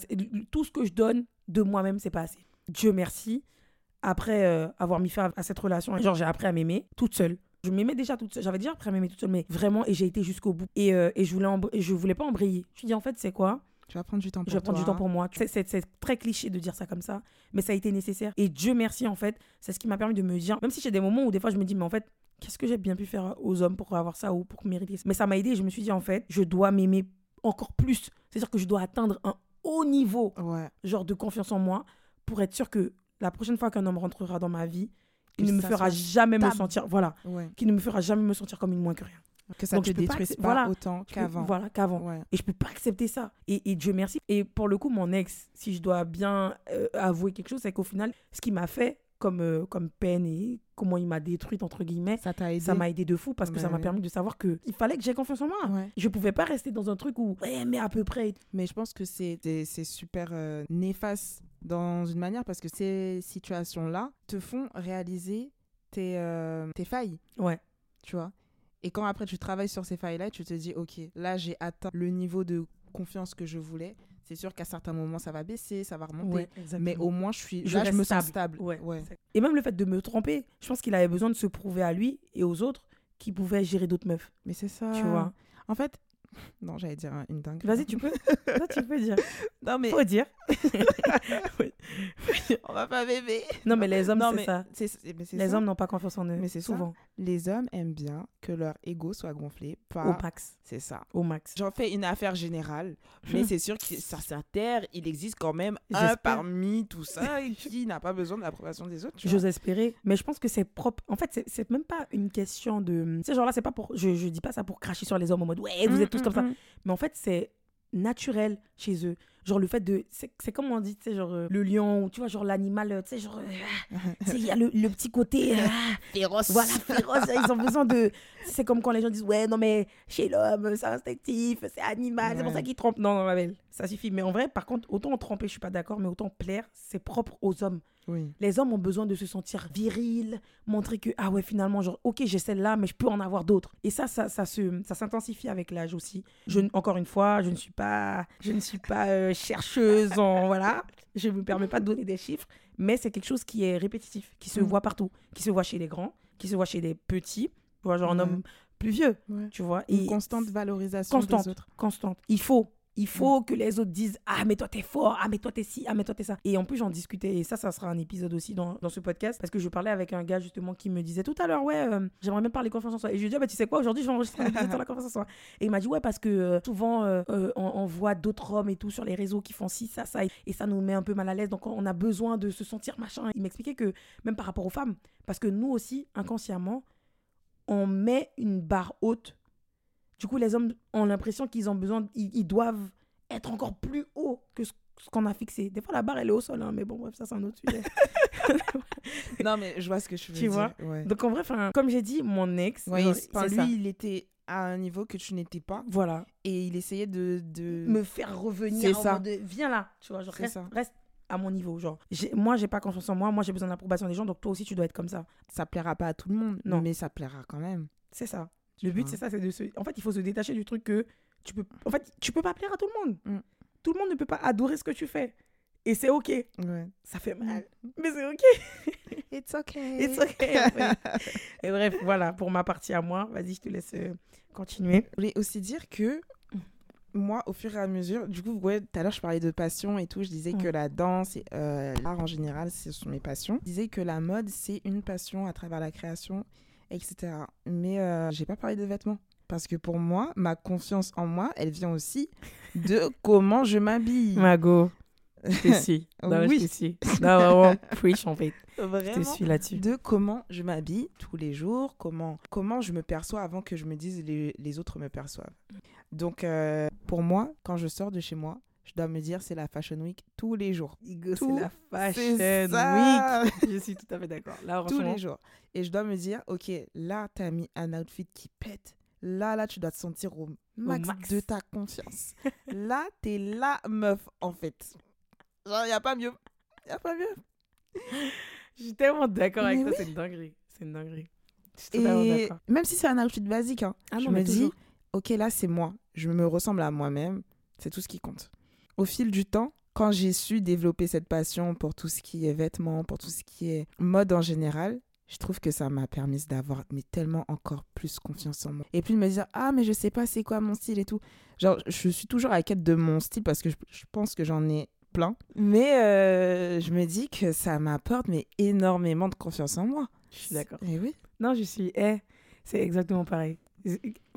A: tout ce que je donne de moi-même, c'est pas assez. Dieu merci. Après euh, avoir mis fin à cette relation, genre, j'ai appris à m'aimer toute seule. Je m'aimais déjà toute seule. J'avais déjà appris à m'aimer toute seule, mais vraiment, et j'ai été jusqu'au bout. Et, euh, et je, voulais je voulais pas embrayer. Je me dis, en fait, c'est quoi?
B: Tu vas prendre du temps pour
A: Je vais prendre du temps pour moi. C'est très cliché de dire ça comme ça, mais ça a été nécessaire. Et Dieu merci, en fait, c'est ce qui m'a permis de me dire, même si j'ai des moments où des fois je me dis, mais en fait, qu'est-ce que j'ai bien pu faire aux hommes pour avoir ça ou pour mériter ça? Mais ça m'a aidé. Je me suis dit, en fait, je dois m'aimer encore plus. C'est-à-dire que je dois atteindre un haut niveau, genre de confiance en moi, pour être sûr que la prochaine fois qu'un homme rentrera dans ma vie, il ne me fera jamais me sentir, voilà, ne me fera jamais me sentir comme une moins que rien.
B: Que ça ne te détruise pas, voilà, autant qu'avant.
A: Voilà, qu'avant. Et je peux pas accepter ça. Et, et, Dieu merci. Et pour le coup, mon ex, si je dois bien euh, avouer quelque chose, c'est qu'au final, ce qui m'a fait comme, euh, comme peine et comment il m'a détruite, entre guillemets,
B: ça t'a aidé.
A: Ça m'a aidé de fou parce que ça m'a permis de savoir que il fallait que j'ai confiance en moi. Ouais. Je pouvais pas rester dans un truc où, ouais, mais à peu près.
B: Mais je pense que c'est super euh, néfaste dans une manière parce que ces situations-là te font réaliser tes, tes failles.
A: Ouais.
B: Tu vois? Et quand après tu travailles sur ces failles-là, tu te dis, ok, là j'ai atteint le niveau de confiance que je voulais. C'est sûr qu'à certains moments ça va baisser, ça va remonter, mais au moins je suis, je, là, je me sens stable.
A: Ouais, Et même le fait de me tromper, je pense qu'il avait besoin de se prouver à lui et aux autres qu'il pouvait gérer d'autres meufs.
B: Mais c'est ça.
A: Tu vois.
B: En fait, non, j'allais dire une dingue.
A: Vas-y, tu peux. tu peux dire.
B: Non, mais.
A: Faut dire.
B: On va pas bébé.
A: Non, mais les hommes, c'est ça. les hommes n'ont pas confiance en eux. Mais c'est souvent.
B: Les hommes aiment bien que leur ego soit gonflé par.
A: Au max.
B: C'est ça.
A: Au max.
B: J'en fais une affaire générale, mais c'est sûr que sur sa terre, il existe quand même un parmi tout ça qui n'a pas besoin de l'approbation des autres.
A: J'ose espérer, mais je pense que c'est propre. En fait, c'est même pas une question de. Tu sais, genre là, c'est pas pour. Je, je dis pas ça pour cracher sur les hommes en mode ouais, vous êtes tous comme ça. Mm-hmm. Mais en fait, c'est naturel chez eux. Genre le fait de. C'est comme on dit, tu sais, genre euh, le lion, ou tu vois, genre l'animal, euh, tu sais, genre. Euh, il y a le, le, petit côté.
B: féroce.
A: Voilà, féroce. ils ont besoin de. C'est comme quand les gens disent, ouais, non, mais chez l'homme, c'est instinctif, c'est animal, c'est pour ça qu'ils trompent. Non, non, ma belle, ça suffit. Mais en vrai, par contre, autant tromper, je suis pas d'accord, mais autant plaire, c'est propre aux hommes. Les hommes ont besoin de se sentir viril, montrer que, ah ouais, finalement, genre, ok, j'ai celle-là, mais je peux en avoir d'autres. Et ça, ça, ça, se, ça s'intensifie avec l'âge aussi. Je, encore une fois, je ne suis pas, je ne suis pas euh, chercheuse en, voilà, je ne me permets pas de donner des chiffres, mais c'est quelque chose qui est répétitif, qui se mm. voit partout, qui se voit chez les grands, qui se voit chez les petits, tu vois, genre un homme plus vieux, tu vois.
B: Une constante valorisation
A: constante,
B: des autres.
A: Constante. Il faut, il faut que les autres disent Ah, mais toi, t'es fort. Ah, mais toi, t'es ci. Ah, mais toi, t'es ça. Et en plus, j'en discutais. Et ça, ça sera un épisode aussi dans, dans, ce podcast. Parce que je parlais avec un gars, justement, qui me disait tout à l'heure Ouais, euh, j'aimerais même parler confiance en soi. Et je lui ai dit ah, bah, Tu sais quoi, aujourd'hui, je vais enregistrer un épisode sur la confiance en soi. Et il m'a dit Ouais, parce que euh, souvent, euh, on, voit d'autres hommes et tout sur les réseaux qui font ci, ça, ça. Et ça nous met un peu mal à l'aise. Donc, on a besoin de se sentir machin. Il m'expliquait que, même par rapport aux femmes, parce que nous aussi, inconsciemment, on met une barre haute. Du coup, les hommes ont l'impression qu'ils ont besoin, ils doivent être encore plus haut que ce, qu'on a fixé. Des fois, la barre, elle est au sol, hein, mais bon, bref, ça, c'est un autre sujet.
B: non, mais je vois ce que je veux
A: tu
B: Vois
A: Donc, en vrai, comme j'ai dit, mon ex,
B: ouais, lui, il était à un niveau que tu n'étais pas.
A: Voilà.
B: Et il essayait de... de...
A: Me faire revenir. C'est ça. De, Viens là, tu vois, genre, reste, reste à mon niveau. Genre, moi, j'ai pas confiance en moi. Moi, j'ai besoin de l'approbation des gens. Donc, toi aussi, tu dois être comme ça.
B: Ça plaira pas à tout le monde. Non. Mais ça plaira quand même.
A: C'est ça. Le but, c'est ça. c'est de se... En fait, il faut se détacher du truc que tu peux en fait tu peux pas plaire à tout le monde mm. tout le monde ne peut pas adorer ce que tu fais et c'est ok ça fait mal mais c'est ok
B: it's ok
A: it's ok et bref voilà pour ma partie à moi vas-y je te laisse euh, continuer
B: je voulais aussi dire que moi, au fur et à mesure, du coup, ouais, tout à l'heure, je parlais de passion et tout. Je disais que mm. la danse et euh, l'art en général, ce sont mes passions. Je disais que la mode, c'est une passion à travers la création, etc. Mais euh, j'ai pas parlé de vêtements. Parce que pour moi, ma confiance en moi, elle vient aussi de comment je m'habille.
A: Mago, je te suis. oui. Je te suis. Non, vraiment, preach en fait.
B: Vraiment,
A: je te suis là-dessus.
B: De comment je m'habille tous les jours, comment, comment je me perçois avant que je me dise les, les autres me perçoivent. Donc, euh, pour moi, quand je sors de chez moi, je dois me dire c'est la Fashion Week tous les jours.
A: C'est la Fashion Week. Je suis tout à fait d'accord.
B: Tous les jours. Et je dois me dire, ok, là, tu as mis un outfit qui pète Là, là, tu dois te sentir au max, de ta confiance. là, t'es la meuf, en fait. Genre, y a pas mieux. Y a pas mieux.
A: Je suis tellement d'accord avec toi, c'est une dinguerie. C'est une dinguerie.
B: Et même si c'est un outfit basique, hein, ah je me dis, ok, là, c'est moi. Je me ressemble à moi-même. C'est tout ce qui compte. Au fil du temps, quand j'ai su développer cette passion pour tout ce qui est vêtements, pour tout ce qui est mode en général, je trouve que ça m'a permis d'avoir mais tellement encore plus confiance en moi. Et puis de me dire, ah, mais je sais pas c'est quoi mon style et tout. Genre, je suis toujours à la quête de mon style parce que je, pense que j'en ai plein. Mais euh, je me dis que ça m'apporte mais énormément de confiance en moi.
A: Je suis d'accord.
B: Et oui.
A: Non, je suis, eh, c'est exactement pareil.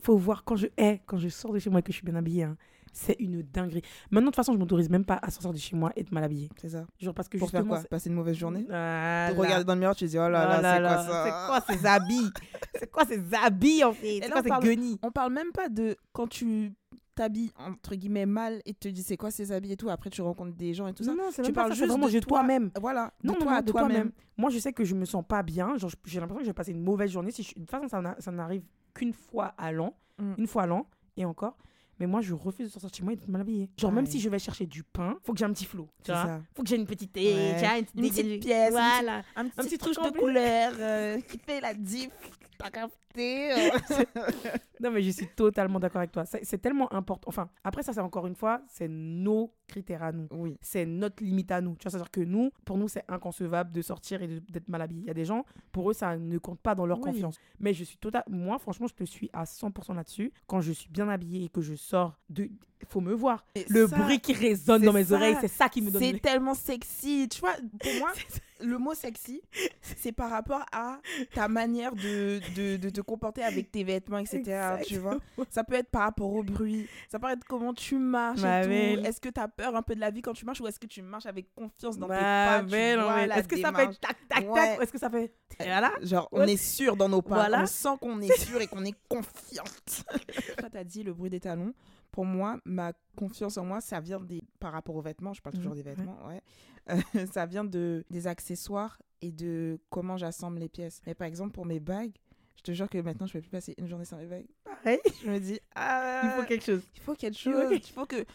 A: Faut voir quand je, eh, quand je sors de chez moi et que je suis bien habillée. Hein c'est une dinguerie. Maintenant, de toute façon, je m'autorise même pas à sortir de chez moi et être mal habillée.
B: C'est ça.
A: Genre parce que
B: Pour
A: faire
B: quoi? Passer une mauvaise journée? Voilà. Regarder dans le miroir, tu te dis, oh là là,
A: c'est quoi ça? C'est quoi ces habits? C'est quoi ces habits en fait? C'est quoi ces guenilles?
B: On parle même pas de quand tu t'habilles entre guillemets mal et te dis c'est quoi ces habits et tout après tu rencontres des gens et tout ça.
A: Non,
B: tu
A: parles juste de toi-même.
B: Voilà
A: non, toi, de toi-même. moi je sais que je me sens pas bien. Genre j'ai l'impression que je vais passer une mauvaise journée. Si de toute façon ça n'arrive qu'une fois à l'an. Mm. une fois à l'an et encore mais moi, je refuse de sortir chez moi et de mal habiller. Genre, même si je vais chercher du pain, faut que j'ai un petit flot. Tu vois Faut que j'ai une petite,
B: ouais. une, une petite pièce. Voilà. Un petit, un petit truc de couleur euh, qui fait la diff. Pas capté.
A: non, mais je suis totalement d'accord avec toi. C'est tellement important. Enfin, après, ça, c'est encore une fois, c'est nos critères à nous.
B: Oui.
A: C'est notre limite à nous. Tu vois, c'est-à-dire que nous, pour nous, c'est inconcevable de sortir et d'être mal habillé. Il y a des gens, pour eux, ça ne compte pas dans leur confiance. Mais je suis total. Moi, franchement, je te suis à 100% là-dessus. Quand je suis bien habillée et que je sors de. faut me voir. le bruit qui résonne dans mes oreilles, c'est ça qui me donne.
B: C'est tellement sexy. Tu vois, pour moi, le mot sexy, c'est par rapport à ta manière de, de, de, te comporter avec tes vêtements, etc. Tu vois Ça peut être par rapport au bruit. Ça peut être comment tu marches. Est-ce que tu as peur un peu de la vie quand tu marches ou est-ce que tu marches avec confiance dans tes pas
A: Est-ce que ça fait tac, tac, tac Ou est-ce que ça fait.
B: Voilà. Genre, on est sûr dans nos pas. On sent qu'on est sûr et qu'on est confiante. Toi, tu as dit le bruit des talons pour moi, ma confiance en moi, ça vient des, par rapport aux vêtements, je parle toujours mmh, des vêtements, ouais. Euh, ça vient de, des accessoires et de comment j'assemble les pièces. Mais par exemple, pour mes bagues, je te jure que maintenant, je ne peux plus passer une journée sans mes bagues.
A: Pareil.
B: Je me dis, ah,
A: il faut quelque chose.
B: Il faut quelque chose. Il faut que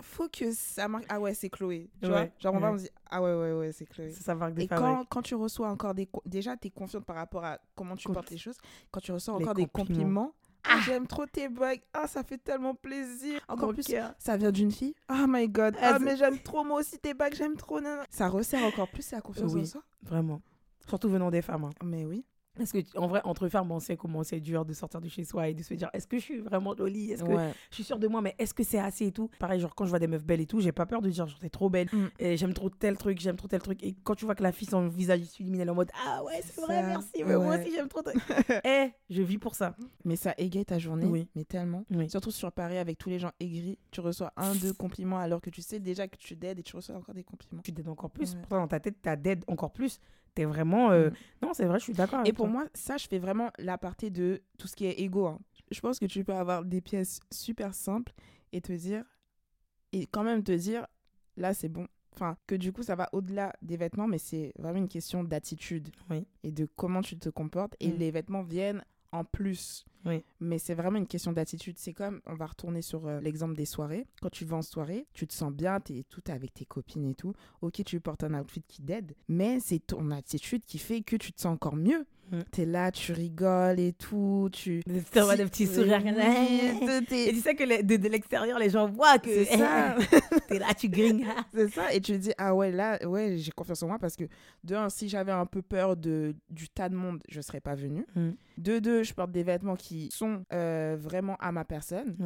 B: faut que ça marque. Ah ouais, c'est Chloé. Tu vois? Genre, on va, on dit, ah ouais, ouais, ouais, c'est Chloé.
A: Ça marque des
B: Et quand, quand, tu reçois encore des. Déjà, tu es confiante par rapport à comment tu portes les choses. Quand tu reçois encore des compliments. Ah, j'aime trop tes bagues. Ah, ça fait tellement plaisir. Encore plus, ça vient d'une fille. Oh my god. Ah, mais j'aime trop moi aussi tes bagues. J'aime trop. Ça resserre encore plus la confiance en soi.
A: Vraiment. Surtout venant des femmes. Hein.
B: Mais oui.
A: Parce que en vrai, entre femmes, on sait comment c'est dur de sortir de chez soi et de se dire est-ce que je suis vraiment jolie? Est-ce que je suis sûre de moi? Mais est-ce que c'est assez et tout? Pareil, genre quand je vois des meufs belles et tout, j'ai pas peur de dire genre t'es trop belle mm. et j'aime trop tel truc, j'aime trop tel truc. Et quand tu vois que la fille, son visage est en mode ah ouais, c'est vrai, merci, mais moi aussi j'aime trop. eh, je vis pour ça.
B: Mais ça égaye ta journée, oui. mais tellement. Surtout sur Paris avec tous les gens aigris, tu reçois un, deux compliments alors que tu sais déjà que tu dead et tu reçois encore des compliments.
A: Tu dead encore plus. Pourtant, dans ta tête, t'as dead encore plus t'es vraiment. Euh, mm. Non, c'est vrai, je suis d'accord.
B: Et pour moi, ça, je fais vraiment la partie de tout ce qui est ego. Hein. Je pense que tu peux avoir des pièces super simples et te dire. Et quand même te dire, là, c'est bon. Enfin, que du coup, ça va au-delà des vêtements, mais c'est vraiment une question d'attitude
A: oui.
B: et de comment tu te comportes. Et mm. les vêtements viennent en plus.
A: Oui.
B: Mais c'est vraiment une question d'attitude. C'est comme, on va retourner sur euh, l'exemple des soirées. Quand tu vas en soirée, tu te sens bien, tu es tout avec tes copines et tout. Ok, tu portes un outfit qui t'aide, mais c'est ton attitude qui fait que tu te sens encore mieux. Mm. Tu es là, tu rigoles et tout. Tu
A: vois des petits sourires. et tu sais que de, l'extérieur, les gens voient que tu es là, tu grignes.
B: c'est ça. Et tu te dis, ah ouais, là, ouais, j'ai confiance en moi parce que, de un, si j'avais un peu peur de, du tas de monde, je serais pas venue. Mm. De deux, je porte des vêtements qui sont euh, vraiment à ma personne.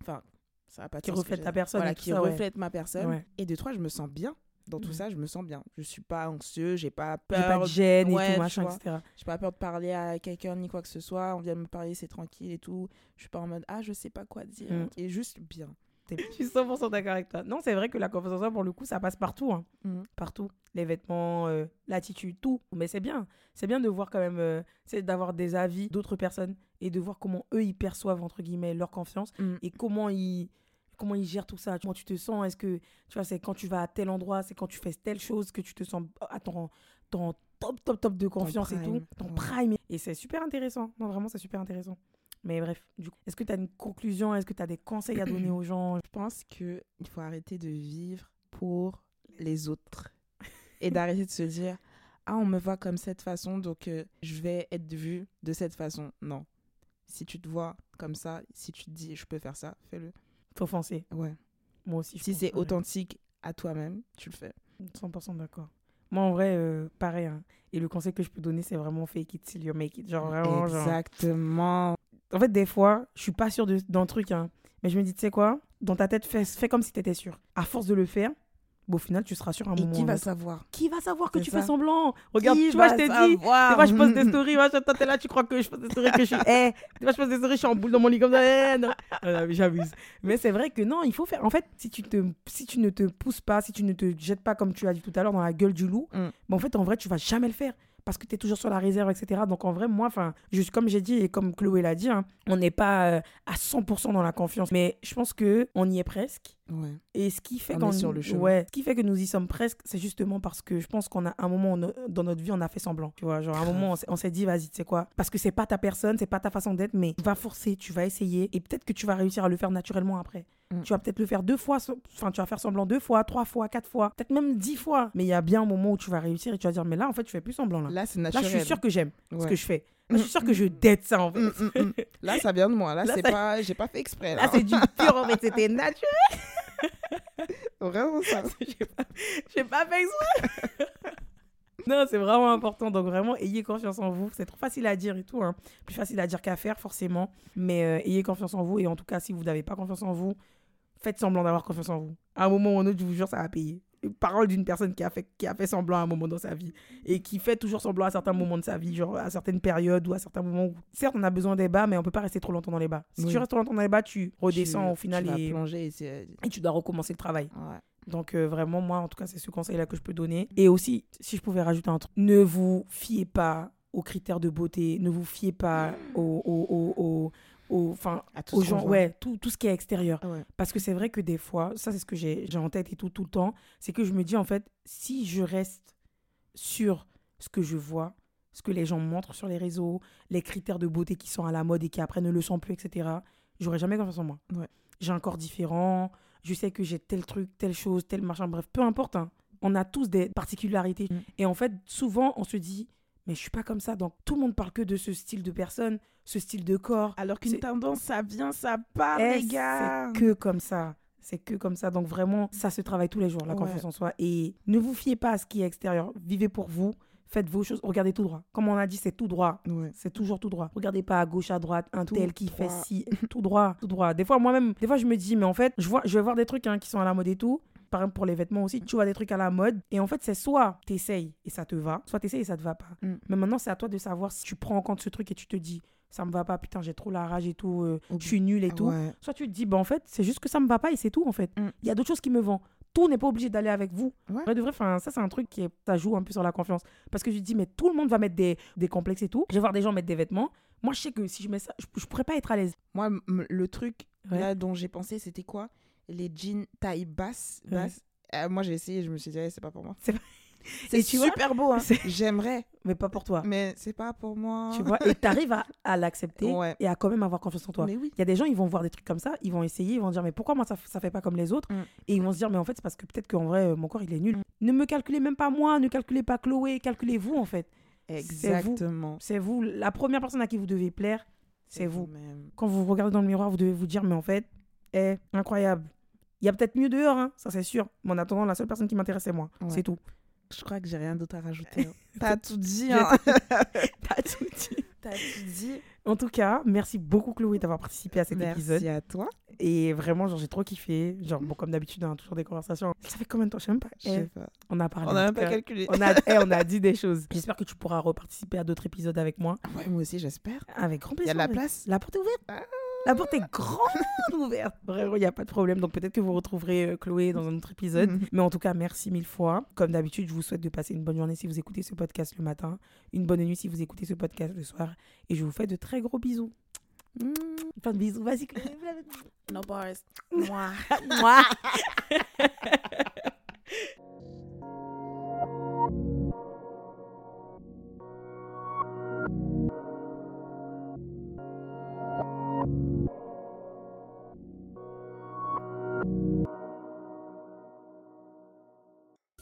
B: Enfin, ça va pas
A: Qui reflète ta personne.
B: Voilà, qui reflète ma personne. Et de trois, je me sens bien dans tout ça, je me sens bien. Je suis pas anxieux, j'ai pas peur.
A: J'ai pas de gêne et tout, machin, etc.
B: J'ai pas peur de parler à quelqu'un ni quoi que ce soit. On vient me parler, c'est tranquille et tout. Je suis pas en mode, ah, je sais pas quoi dire. Mm. Et juste bien.
A: Je suis 100% d'accord avec toi. Non, c'est vrai que la confiance en soi, pour le coup, ça passe partout. Hein.
B: Mm.
A: Partout. Les vêtements, euh, l'attitude, tout. Mais c'est bien. C'est bien de voir quand même, euh, c'est d'avoir des avis d'autres personnes et de voir comment eux, ils perçoivent, entre guillemets, leur confiance mm. et comment ils comment ils gèrent tout ça Comment tu te sens Est-ce que, tu vois, c'est quand tu vas à tel endroit, c'est quand tu fais telle chose que tu te sens à ton, ton top, top, top de confiance et tout, ton prime. Et c'est super intéressant. Non, vraiment, c'est super intéressant. Mais bref, du coup, est-ce que tu as une conclusion? Est-ce que tu as des conseils à donner aux gens?
B: Je pense qu'il faut arrêter de vivre pour les autres et d'arrêter de se dire Ah, on me voit comme cette façon, donc euh, je vais être vue de cette façon. Non. Si tu te vois comme ça, si tu te dis Je peux faire ça, fais-le
A: foncer.
B: Ouais.
A: Moi aussi.
B: si c'est authentique à toi-même, tu le fais.
A: 100% d'accord. Moi, en vrai, euh, pareil. Hein. Et le conseil que je peux donner, c'est vraiment fake it till you make it. Genre, vraiment.
B: Exactement.
A: En fait, des fois, je suis pas sûre d'un truc, hein. mais je me dis, tu sais quoi, dans ta tête, fais, fais comme si tu étais sûr. À force de le faire, Bon, au final, tu seras sur un
B: et
A: moment.
B: Qui va savoir
A: Qui va savoir que tu fais semblant Regarde, tu vois, je t'ai dit. Des fois, je poste des stories. Moi, toi, t'es là, tu crois que je poste des stories que je suis. Eh, des fois, je poste des stories, je suis en boule dans mon lit comme ça. Eh, non. J'abuse. Mais c'est vrai que non, il faut faire. En fait, si tu, te, si tu ne te pousses pas, si tu ne te jettes pas, comme tu as dit tout à l'heure, dans la gueule du loup, mm. ben, en fait, en vrai, tu vas jamais le faire parce que tu es toujours sur la réserve, etc. Donc en vrai, moi, enfin, juste comme j'ai dit et comme Chloé l'a dit, hein, on n'est pas euh, à 100% dans la confiance, mais je pense que on y est presque.
B: Ouais.
A: Et ce qui fait
B: qu'on sur le
A: ouais, ce qui fait que nous y sommes presque, c'est justement parce que je pense qu'on a un moment dans notre vie, on a fait semblant. Tu vois, genre un moment, on s'est dit, vas-y, tu sais quoi, parce que c'est pas ta personne, c'est pas ta façon d'être, mais va forcer, tu vas essayer, et peut-être que tu vas réussir à le faire naturellement après. Mm. Tu vas peut-être le faire deux fois, enfin, tu vas faire semblant deux fois, trois fois, quatre fois, peut-être même dix fois. Mais il y a bien un moment où tu vas réussir et tu vas dire, mais là, en fait, tu fais plus semblant. Là,
B: là c'est naturel.
A: Là, je suis sûre que j'aime ce que je fais. Là, je suis sûre que je dette ça, en fait. Mm,
B: mm, là, ça vient de moi. Là, c'est pas, j'ai pas fait exprès.
A: Là, c'est du pur, en fait. C'était naturel.
B: vraiment ça.
A: j'ai pas, pas fait non, c'est vraiment important. Donc, vraiment, ayez confiance en vous. C'est trop facile à dire et tout. Hein. Plus facile à dire qu'à faire, forcément. Mais euh, ayez confiance en vous. Et en tout cas, si vous n'avez pas confiance en vous, faites semblant d'avoir confiance en vous. À un moment ou un autre, je vous jure, ça va payer. Parole d'une personne qui a, fait, qui a fait semblant à un moment dans sa vie et qui fait toujours semblant à certains moments de sa vie, genre à certaines périodes ou à certains moments où, certes, on a besoin des bas, mais on peut pas rester trop longtemps dans les bas. Si tu restes trop longtemps dans les bas, tu redescends au final
B: et,
A: et, tu dois recommencer le travail. Donc euh, vraiment, moi, en tout cas, c'est ce conseil-là que je peux donner. Et aussi, si je pouvais rajouter un truc, ne vous fiez pas aux critères de beauté, ne vous fiez pas aux, aux, enfin aux gens ouais tout, tout, ce qui est extérieur parce que c'est vrai que des fois ça c'est ce que j'ai en tête et tout tout le temps c'est que je me dis en fait si je reste sur ce que je vois ce que les gens montrent sur les réseaux les critères de beauté qui sont à la mode et qui après ne le sont plus etc j'aurais jamais confiance en moi j'ai un corps différent je sais que j'ai tel truc, telle chose, tel machin, bref, peu importe. Hein. On a tous des particularités. Mm. Et en fait, souvent, on se dit, mais je suis pas comme ça. Donc, tout le monde parle que de ce style de personne, ce style de corps.
B: Alors qu'une tendance, ça vient, ça part, les gars.
A: C'est que comme ça. C'est que comme ça. Donc, vraiment, ça se travaille tous les jours, la confiance en soi. Et ne vous fiez pas à ce qui est extérieur. Vivez pour vous faites vos choses, regardez tout droit. Comme on a dit, c'est tout droit. C'est toujours tout droit. Regardez pas à gauche, à droite, un tel qui fait ci, tout droit, tout droit. Des fois, moi-même, des fois, je me dis, mais en fait, je, vois, je vais voir des trucs hein, qui sont à la mode et tout. Par exemple, pour les vêtements aussi, tu vois des trucs à la mode. Et en fait, c'est soit t'essayes et ça te va, soit t'essayes et ça te va pas. Mm. Mais maintenant, c'est à toi de savoir si tu prends en compte ce truc et tu te dis, ça me va pas, putain, j'ai trop la rage et tout, euh, je suis nulle et tout. Soit tu te dis, bah en fait, c'est juste que ça me va pas et c'est tout en fait. Mm. Il y a d'autres choses qui me vont tout n'est pas obligé d'aller avec vous. Ouais. De vrai, ça, c'est un truc qui est, ça joue un peu sur la confiance. Parce que je dis, mais tout le monde va mettre des, des complexes et tout. Je vais voir des gens mettre des vêtements. Moi, je sais que si je mets ça, je, je pourrais pas être à l'aise.
B: Moi, le truc là dont j'ai pensé, c'était quoi? Les jeans taille basse. basse. Euh, moi, j'ai essayé, je me suis dit, c'est pas pour moi. C'est c'est super beau, hein. J'aimerais.
A: Mais pas pour toi.
B: Mais c'est pas pour moi.
A: Tu vois, et tu arrives à, à l'accepter et à quand même avoir confiance en toi. Il y a des gens, ils vont voir des trucs comme ça, ils vont essayer, ils vont dire, mais pourquoi moi ça, ça fait pas comme les autres mm. Et ils vont se dire, mais en fait, c'est parce que peut-être qu'en vrai, mon corps, il est nul. Mm. Ne me calculez même pas moi, ne calculez pas Chloé, calculez-vous en fait.
B: Exactement.
A: C'est vous. vous. La première personne à qui vous devez plaire, c'est vous. Quand vous regardez dans le miroir, vous devez vous dire, mais en fait, est incroyable. Il y a peut-être mieux dehors, hein, ça c'est sûr. Mais en attendant, la seule personne qui m'intéresse, c'est moi. C'est tout.
B: Je crois que j'ai rien d'autre à rajouter. Hein. T'as tout dit. Hein.
A: T'as tout dit.
B: T'as tout dit.
A: En tout cas, merci beaucoup Chloé d'avoir participé à cet épisode.
B: Merci à toi.
A: Et vraiment, genre, j'ai trop kiffé. Genre, bon, comme d'habitude, on a toujours des conversations. Ça fait combien de temps? Je sais même pas.
B: Je sais pas.
A: On a parlé.
B: On a même pas calculé.
A: On a, eh, on a dit des choses. J'espère que tu pourras reparticiper à d'autres épisodes avec moi.
B: Ouais, moi aussi, j'espère.
A: Avec grand plaisir.
B: Il y a de la place.
A: La porte est ouverte. Ah. La porte est grande ouverte. Vraiment, il n'y a pas de problème. Donc peut-être que vous retrouverez euh, Chloé dans un autre épisode. Mhm. Mais en tout cas, merci mille fois. Comme d'habitude, je vous souhaite de passer une bonne journée si vous écoutez ce podcast le matin, une bonne nuit si vous écoutez ce podcast le soir. Et je vous fais de très gros bisous. Mmh. Plein de bisous. Vas-y, Chloé.
B: No bars. Moi. Moi.